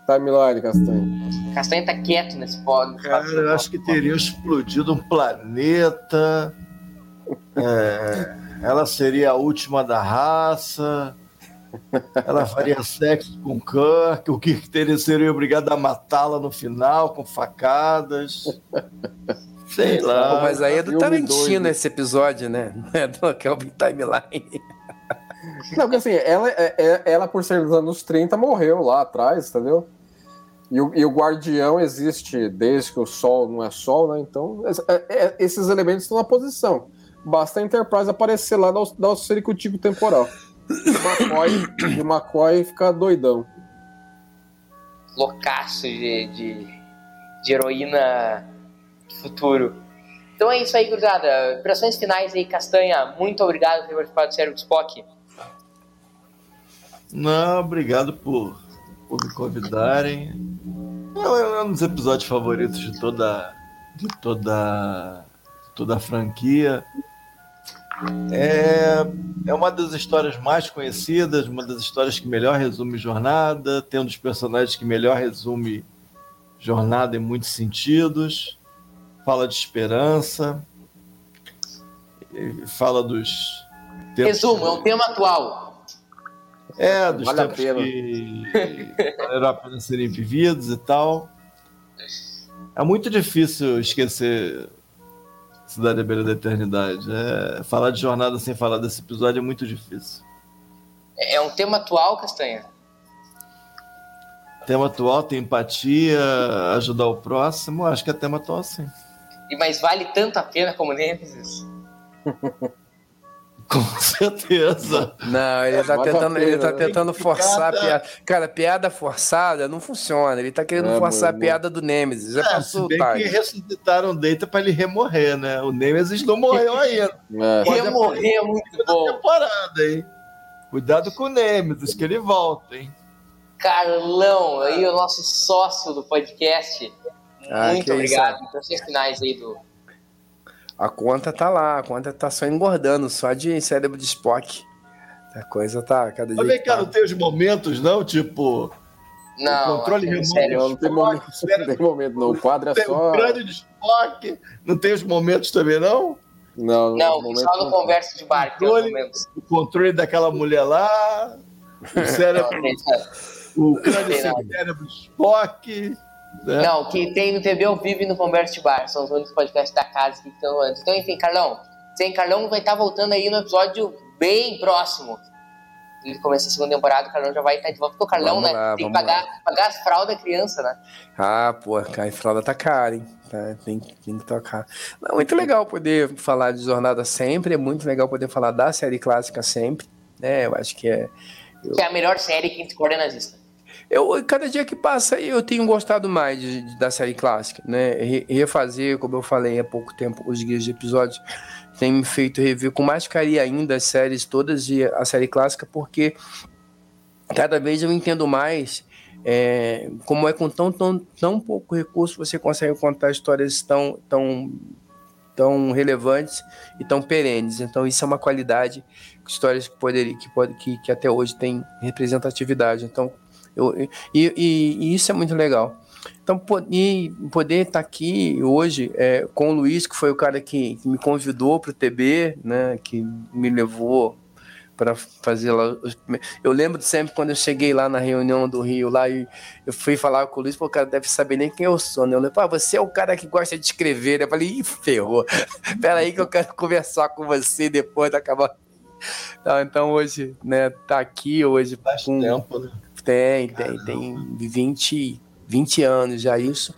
Timeline, Castanha? Castanha tá quieto nesse pódio. Cara, eu acho que teria explodido um planeta. É ela seria a última da raça, ela faria sexo com Kirk, o Kirk teria, seria obrigado a matá-la no final com facadas. Sei lá. Pô, mas aí é do Tarantino esse episódio, né? Não é do Kelvin Timeline. Não, porque assim, ela, é, é, ela por ser dos anos 30 morreu lá atrás, entendeu? E o, e o, guardião existe desde que o Sol não é Sol, né? Então, é, esses elementos estão na posição. Basta a Enterprise aparecer lá dar o, dar o temporal. E o McCoy, e o McCoy fica doidão. Loucaço de, de, de heroína futuro. Então é isso aí, gurizada. Impressões finais aí, Castanha. Muito obrigado por ter participado do Sério Spock. Não, obrigado por, por me convidarem. É um dos episódios favoritos de toda, de toda, de toda a franquia. É, é uma das histórias mais conhecidas, uma das histórias que melhor resume jornada, tem um dos personagens que melhor resume jornada em muitos sentidos, fala de esperança, fala dos. Resumo, é um tema atual. É, dos vale tempos que valeram a pena serem vividos e tal. É muito difícil esquecer Cidade à Beira da Eternidade. É, falar de jornada sem falar desse episódio é muito difícil. É, é um tema atual, Castanha? Tema atual, tem empatia, ajudar o próximo, acho que é tema atual sim. E mas vale tanto a pena como Nemesis? Com certeza. Não, ele tá tentando, ele tá tentando forçar a piada. Cara, piada forçada não funciona. Ele tá querendo é, forçar a piada do Nemesis. Já é, passou bem que ressuscitaram o Data pra ele remorrer, né? O Nemesis não morreu ainda. É. Remorrer é muito bom. temporada, hein? Cuidado com o Nemesis, que ele volta, hein? Carlão, aí o nosso sócio do podcast. Ah, muito obrigado. Impressões finais aí do, a conta tá lá, a conta tá só engordando, só de cérebro de Spock. A coisa tá cada dia. Mas, cara, tá... não tem os momentos, não? Tipo. Não, o controle remoto. Sério, não tem momento, não tem momento, não. O quadro é tem só. O crânio de Spock. Não tem os momentos também, não? Não, não só no conversa de bar. O controle, o controle daquela mulher lá. O cérebro. o crânio sem cérebro de Spock. Né? Não, que tem no TV ao vivo e no Converse Bar. São os únicos podcasts da casa que estão antes. Então, enfim, Carlão. Sem Carlão vai estar voltando aí no episódio bem próximo. Ele começa a segunda temporada, o Carlão já vai estar de volta. Porque o Carlão, vamos né? Lá, tem que pagar, pagar as fraldas da criança, né? Ah, pô, a fralda tá cara, hein? Tá, tem, tem que tocar. Não, muito legal poder falar de jornada sempre. É muito legal poder falar da série clássica sempre. Né? Eu acho que é. Eu... Que é a melhor série que a gente nazista. Eu, cada dia que passa, eu tenho gostado mais de, de, da série clássica, né? Refazer, como eu falei há pouco tempo, os guias de episódios, tem me feito rever com mais carinho ainda as séries todas e a série clássica, porque cada vez eu entendo mais é, como é com tão, tão, tão pouco recurso você consegue contar histórias tão, tão, tão relevantes e tão perenes. Então isso é uma qualidade, histórias que, poderia, que, pode, que, que até hoje tem representatividade. Então eu, e, e, e, isso é muito legal. Então, e poder estar aqui hoje é, com o Luiz, que foi o cara que, que me convidou para o TB, né, que me levou para fazer lá. Eu lembro sempre quando eu cheguei lá na reunião do Rio, lá e eu fui falar com o Luiz, o cara deve saber nem quem eu sou, né? Eu falei, ah, você é o cara que gosta de escrever, né? Eu falei, ih, ferrou. Pera aí que eu quero conversar com você depois de acabar. Então, então hoje, né, tá aqui hoje. Faz com... tempo, né? Tem, tem, tem 20, 20 anos já isso.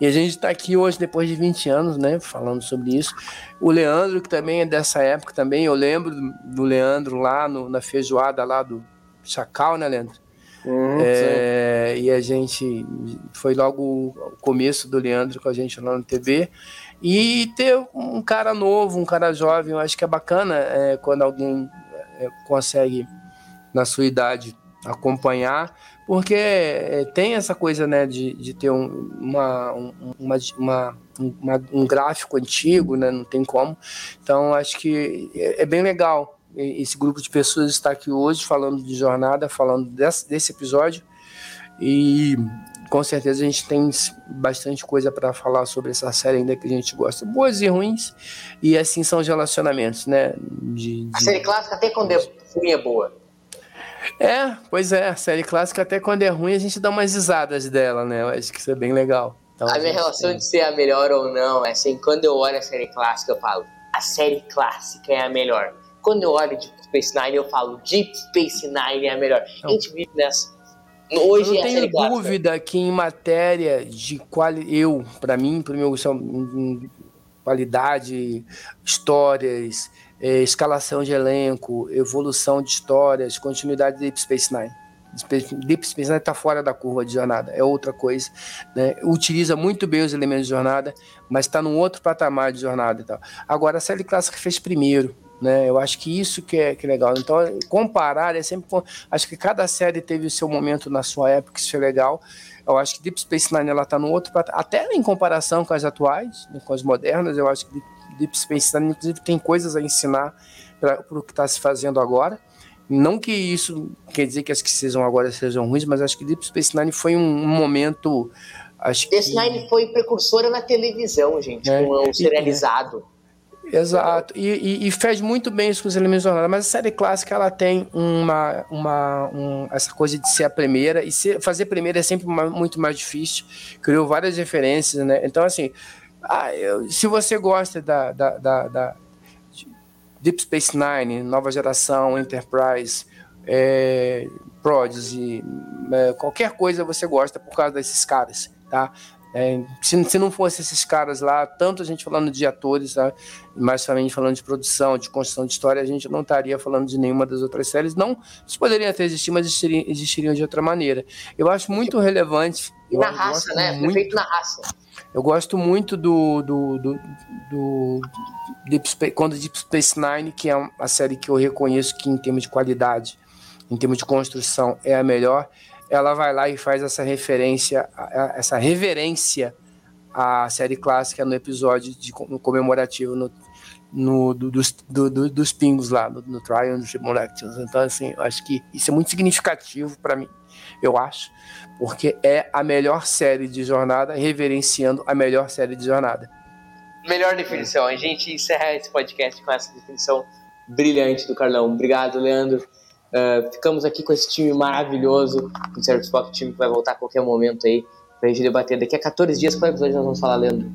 E a gente está aqui hoje, depois de 20 anos, né, falando sobre isso. O Leandro, que também é dessa época também, eu lembro do Leandro lá no, na feijoada lá do Chacal, né, Leandro? Uhum, é, e a gente foi logo o começo do Leandro com a gente lá no TV. E ter um cara novo, um cara jovem, eu acho que é bacana é, quando alguém é, consegue, na sua idade, acompanhar porque é, tem essa coisa né, de, de ter um, uma, uma, uma, uma, um gráfico antigo, né, não tem como. Então, acho que é, é bem legal esse grupo de pessoas estar aqui hoje falando de jornada, falando desse, desse episódio. E com certeza a gente tem bastante coisa para falar sobre essa série ainda que a gente gosta, boas e ruins, e assim são os relacionamentos, né? De, de... A série clássica até quando é ruim é boa. É, pois é, série clássica até quando é ruim a gente dá umas risadas dela, né? Eu acho que isso é bem legal. Então, a, minha relação tem... de ser a melhor ou não é assim, quando eu olho a série clássica eu falo, a série clássica é a melhor. Quando eu olho Deep Space Nine eu falo, Deep Space Nine é a melhor. Então, a gente vive nessa. Hoje eu não é tenho dúvida clássica. que em matéria de qualidade, eu, para mim, para meu qualidade, histórias, é, escalação de elenco, evolução de histórias, continuidade de Deep Space Nine. Deep Space Nine está fora da curva de jornada, é outra coisa. Né? Utiliza muito bem os elementos de jornada, mas está num outro patamar de jornada e tal. Agora, a série clássica fez primeiro. Né? Eu acho que isso que é, que é legal. Então, comparar é sempre. Acho que cada série teve o seu momento na sua época, isso é legal. Eu acho que Deep Space Nine ela está no outro patamar, até em comparação com as atuais, né, com as modernas. Eu acho que Deep Space Nine, inclusive, tem coisas a ensinar para o que está se fazendo agora. Não que isso quer dizer que as que sejam agora sejam ruins, mas acho que Deep Space Nine foi um, um momento. Acho Space que... Nine foi precursora na televisão, gente, é, com o serializado. Exato, e, e, e, fez muito bem isso com os elementos jornada, mas a série clássica ela tem uma, uma um, essa coisa de ser a primeira, e ser, fazer primeira é sempre uma, muito mais difícil, criou várias referências, né? Então, assim, ah, eu, se você gosta da, da, da, da, Deep Space Nine, nova geração, Enterprise, é, Prodigy, é, qualquer coisa você gosta por causa desses caras, tá? É, se, se, não fosse esses caras lá, tanto a gente falando de atores, tá? mais também falando de produção, de construção de história, a gente não estaria falando de nenhuma das outras séries. Não, eles poderiam até existir, mas existiriam, existiriam de outra maneira. Eu acho muito relevante. Na raça, né? Muito, feito na raça. Eu gosto muito do, do, do, do Deep Space, quando Deep Space Nine, que é a série que eu reconheço que em termos de qualidade, em termos de construção, é a melhor. Ela vai lá e faz essa referência, essa reverência à série clássica no episódio de, no comemorativo no, no, do, dos, do, dos pingos lá, no, no Triumph Molections. Então, assim, acho que isso é muito significativo para mim, eu acho porque é a melhor série de jornada, reverenciando a melhor série de jornada. Melhor definição. A gente encerra esse podcast com essa definição brilhante do Carlão. Obrigado, Leandro. Uh, ficamos aqui com esse time maravilhoso, o Certo Spock, time que vai voltar a qualquer momento aí pra gente debater. Daqui a 14 dias, qual episódio nós vamos falar, Leandro?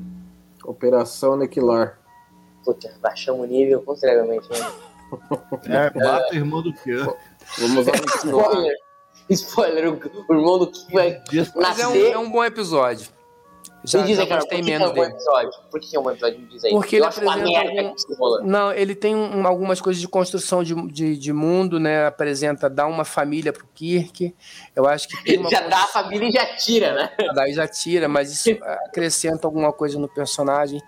Operação Aniquilar. Puta, baixamos o nível consideravelmente. Né? É, mata o irmão do Kirk. Vamos lá. Spoiler. O, irmão do Kim vai Mas é um, é um bom episódio. Já, Me dizem, cara, por que, menos é um bom episódio? Por que é um bom episódio? Me diz aí. Porque ele apresenta algum... Não, ele tem um, algumas coisas de construção de, de, de, mundo, né? Apresenta, dá uma família pro Kirk. Eu acho que tem uma Já dá a família e já tira, né? Daí já tira, mas isso acrescenta alguma coisa no personagem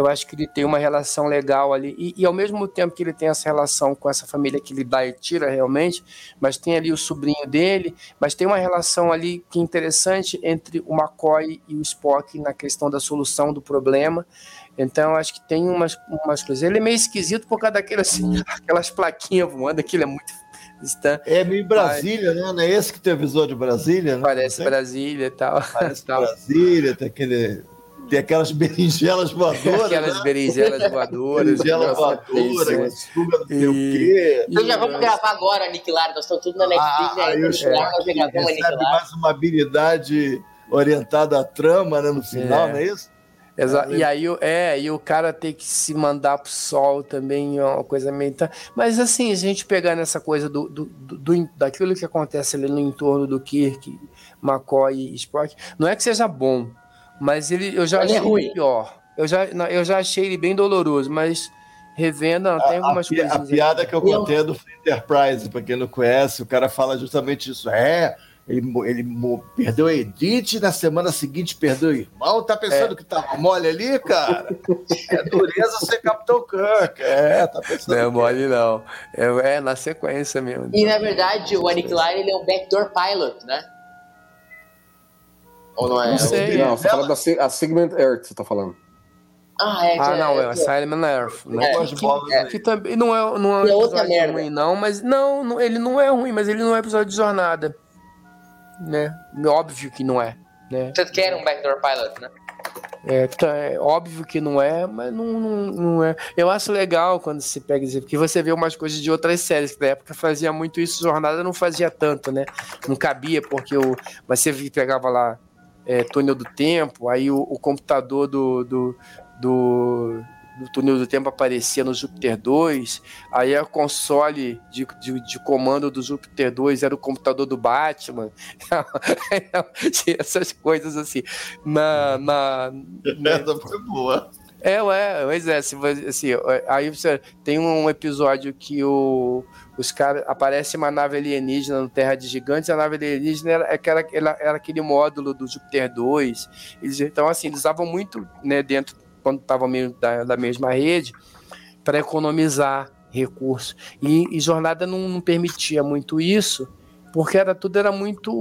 eu acho que ele tem uma relação legal ali. E, e, ao mesmo tempo que ele tem essa relação com essa família que ele dá e tira realmente, mas tem ali o sobrinho dele, mas tem uma relação ali que é interessante entre o McCoy e o Spock na questão da solução do problema. Então, acho que tem umas, umas coisas. Ele é meio esquisito por causa daquelas aquelas plaquinhas voando, aquilo é muito Stan. É meio Brasília, né? Não é esse que tem o visor de Brasília, né? Parece? Brasília e tal. Parece tal. Brasília, tem aquele. Tem aquelas berinjelas voadoras. Aquelas né? berinjelas voadoras. Berinjela voadora, que suga não sei o E- quê. Então já vamos gravar agora, Aniquilar. Nós estamos tudo na Netflix. Ah, aí né? o Sherlock nós já gravamos recebe mais uma habilidade orientada à trama, né? No final, É. não é isso? Exa- e aí, o- é, e o cara ter que se mandar pro sol também é uma coisa meio. tá- Mas assim, a gente pegar nessa coisa do, do, do- do- daquilo que acontece ali no entorno do Kirk, McCoy e Spock, não é que seja bom, mas ele, eu já Ele é achei ruim. ele pior. Eu já, não, eu já achei ele bem doloroso, mas revendo, não, tem A, algumas a coisas. piada que eu contei é do Free Enterprise, pra quem não conhece, o cara fala justamente isso. É, ele, ele perdeu a Edith, na semana seguinte perdeu o irmão. Tá pensando que tava mole ali, cara? É dureza ser Capitão Kirk. É, tá pensando. Não é que- mole, não. É, é na sequência mesmo. E na verdade, o Aniquilar ele é um backdoor pilot, né? Ou não é? Não sei. Não, você fala da a Segment Earth, você tá falando. Ah, é. Ah, que- não, é é, Silent Earth. Né? É, Que- que, aí. que também não é, não é É outra merda. ruim, não, mas não, não, ele não é ruim, mas ele não é episódio de jornada. Né? Óbvio que não é. Né? Você quer um backdoor pilot, né? É, tá, é óbvio que não é, mas não, não, não é. Eu acho legal quando se pega isso, porque você vê umas coisas de outras séries, que na época fazia muito isso, Jornada não fazia tanto, né? Não cabia, porque o, mas você pegava lá é, Túnel do Tempo, aí o, o computador do, do, do, Túnel do Tempo aparecia no Júpiter 2, aí o console de, de, de comando do Júpiter 2 era o computador do Batman. Tinha essas coisas assim. Na, na, Essa foi boa. é, ué, pois é, assim, aí você tem um episódio que o, os caras aparece uma nave alienígena no Terra de Gigantes, a nave alienígena era, era, era, era aquele módulo do Júpiter 2. Eles, então, assim, eles usavam muito né, dentro, quando estavam meio da, da mesma rede, para economizar recursos. E, e Jornada não, não permitia muito isso, porque era tudo era muito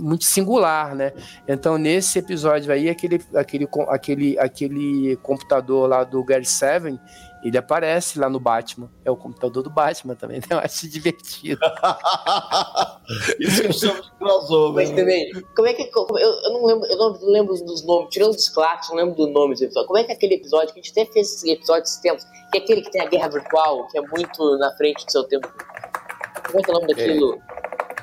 muito singular, né? Então nesse episódio aí aquele aquele aquele aquele computador lá do Gary Seven ele aparece lá no Batman. É o computador do Batman também. né? Eu acho divertido. Isso que eu chamo de crossover. Mas né? também, como é que. como- eu, eu não lembro, eu não lembro dos nomes, tirando dos clássicos, não lembro do nome dos episódios. Como é que é aquele episódio, que a gente até fez esse episódio esses tempos, que é aquele que tem a guerra virtual, que é muito na frente do seu tempo. Como é que é o nome daquilo?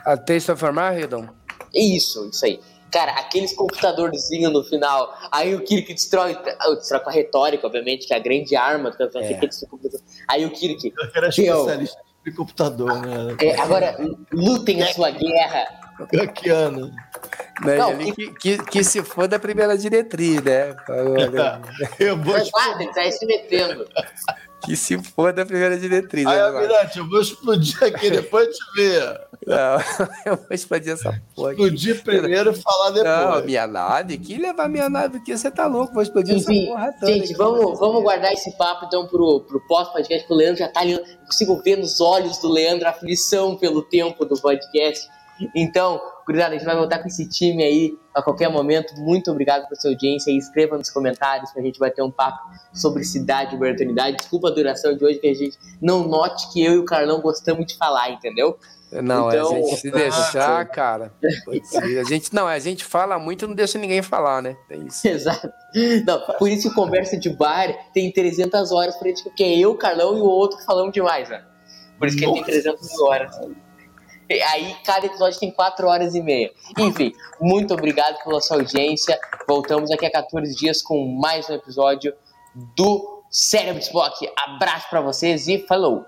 A Taste of Armageddon. Isso, isso aí. Cara, aqueles computadorzinhos no final, aí o Kirk destrói, destrói com a retórica, obviamente, que é a grande arma do campeonato. É. que computador. Aí o Kirk, Eu era especialista de computador, né? é, agora lutem a sua guerra. Kirkiano. Né? Não, Ele que, que, que se for da primeira diretriz, né? Eu vou guarda, ele tá aí se metendo. Que se for da primeira diretriz. Aí, né? Almirante, eu vou explodir aqui depois de ver. Não, eu vou explodir essa porra. aqui. Explodir primeiro e falar Não, depois. minha nave? Que levar minha nave aqui? Você tá louco? Vou explodir Enfim, essa porra toda. gente, vamos, vamos guardar esse papo então pro, pro pós-podcast, que o Leandro já tá ali. Eu consigo ver nos olhos do Leandro a aflição pelo tempo do podcast. Então, cuidado, a gente vai voltar com esse time aí a qualquer momento. Muito obrigado pela sua audiência e escreva nos comentários pra gente bater um papo sobre cidade e oportunidade. Desculpa a duração de hoje, que a gente não note que eu e o Carlão gostamos de falar, entendeu? Não, Então- a gente se deixar, cara. A gente, não, a gente fala muito e não deixa ninguém falar, né? Tem isso. Exato. Não, por isso que conversa de bar tem 300 horas pra gente, porque é eu, Carlão e o outro falamos demais, né? Por isso que ele tem 300 horas. Aí, cada episódio tem 4 horas e meia. Enfim, muito obrigado pela sua audiência. Voltamos daqui a 14 dias com mais um episódio do Cérebro Spock. Abraço pra vocês e falou!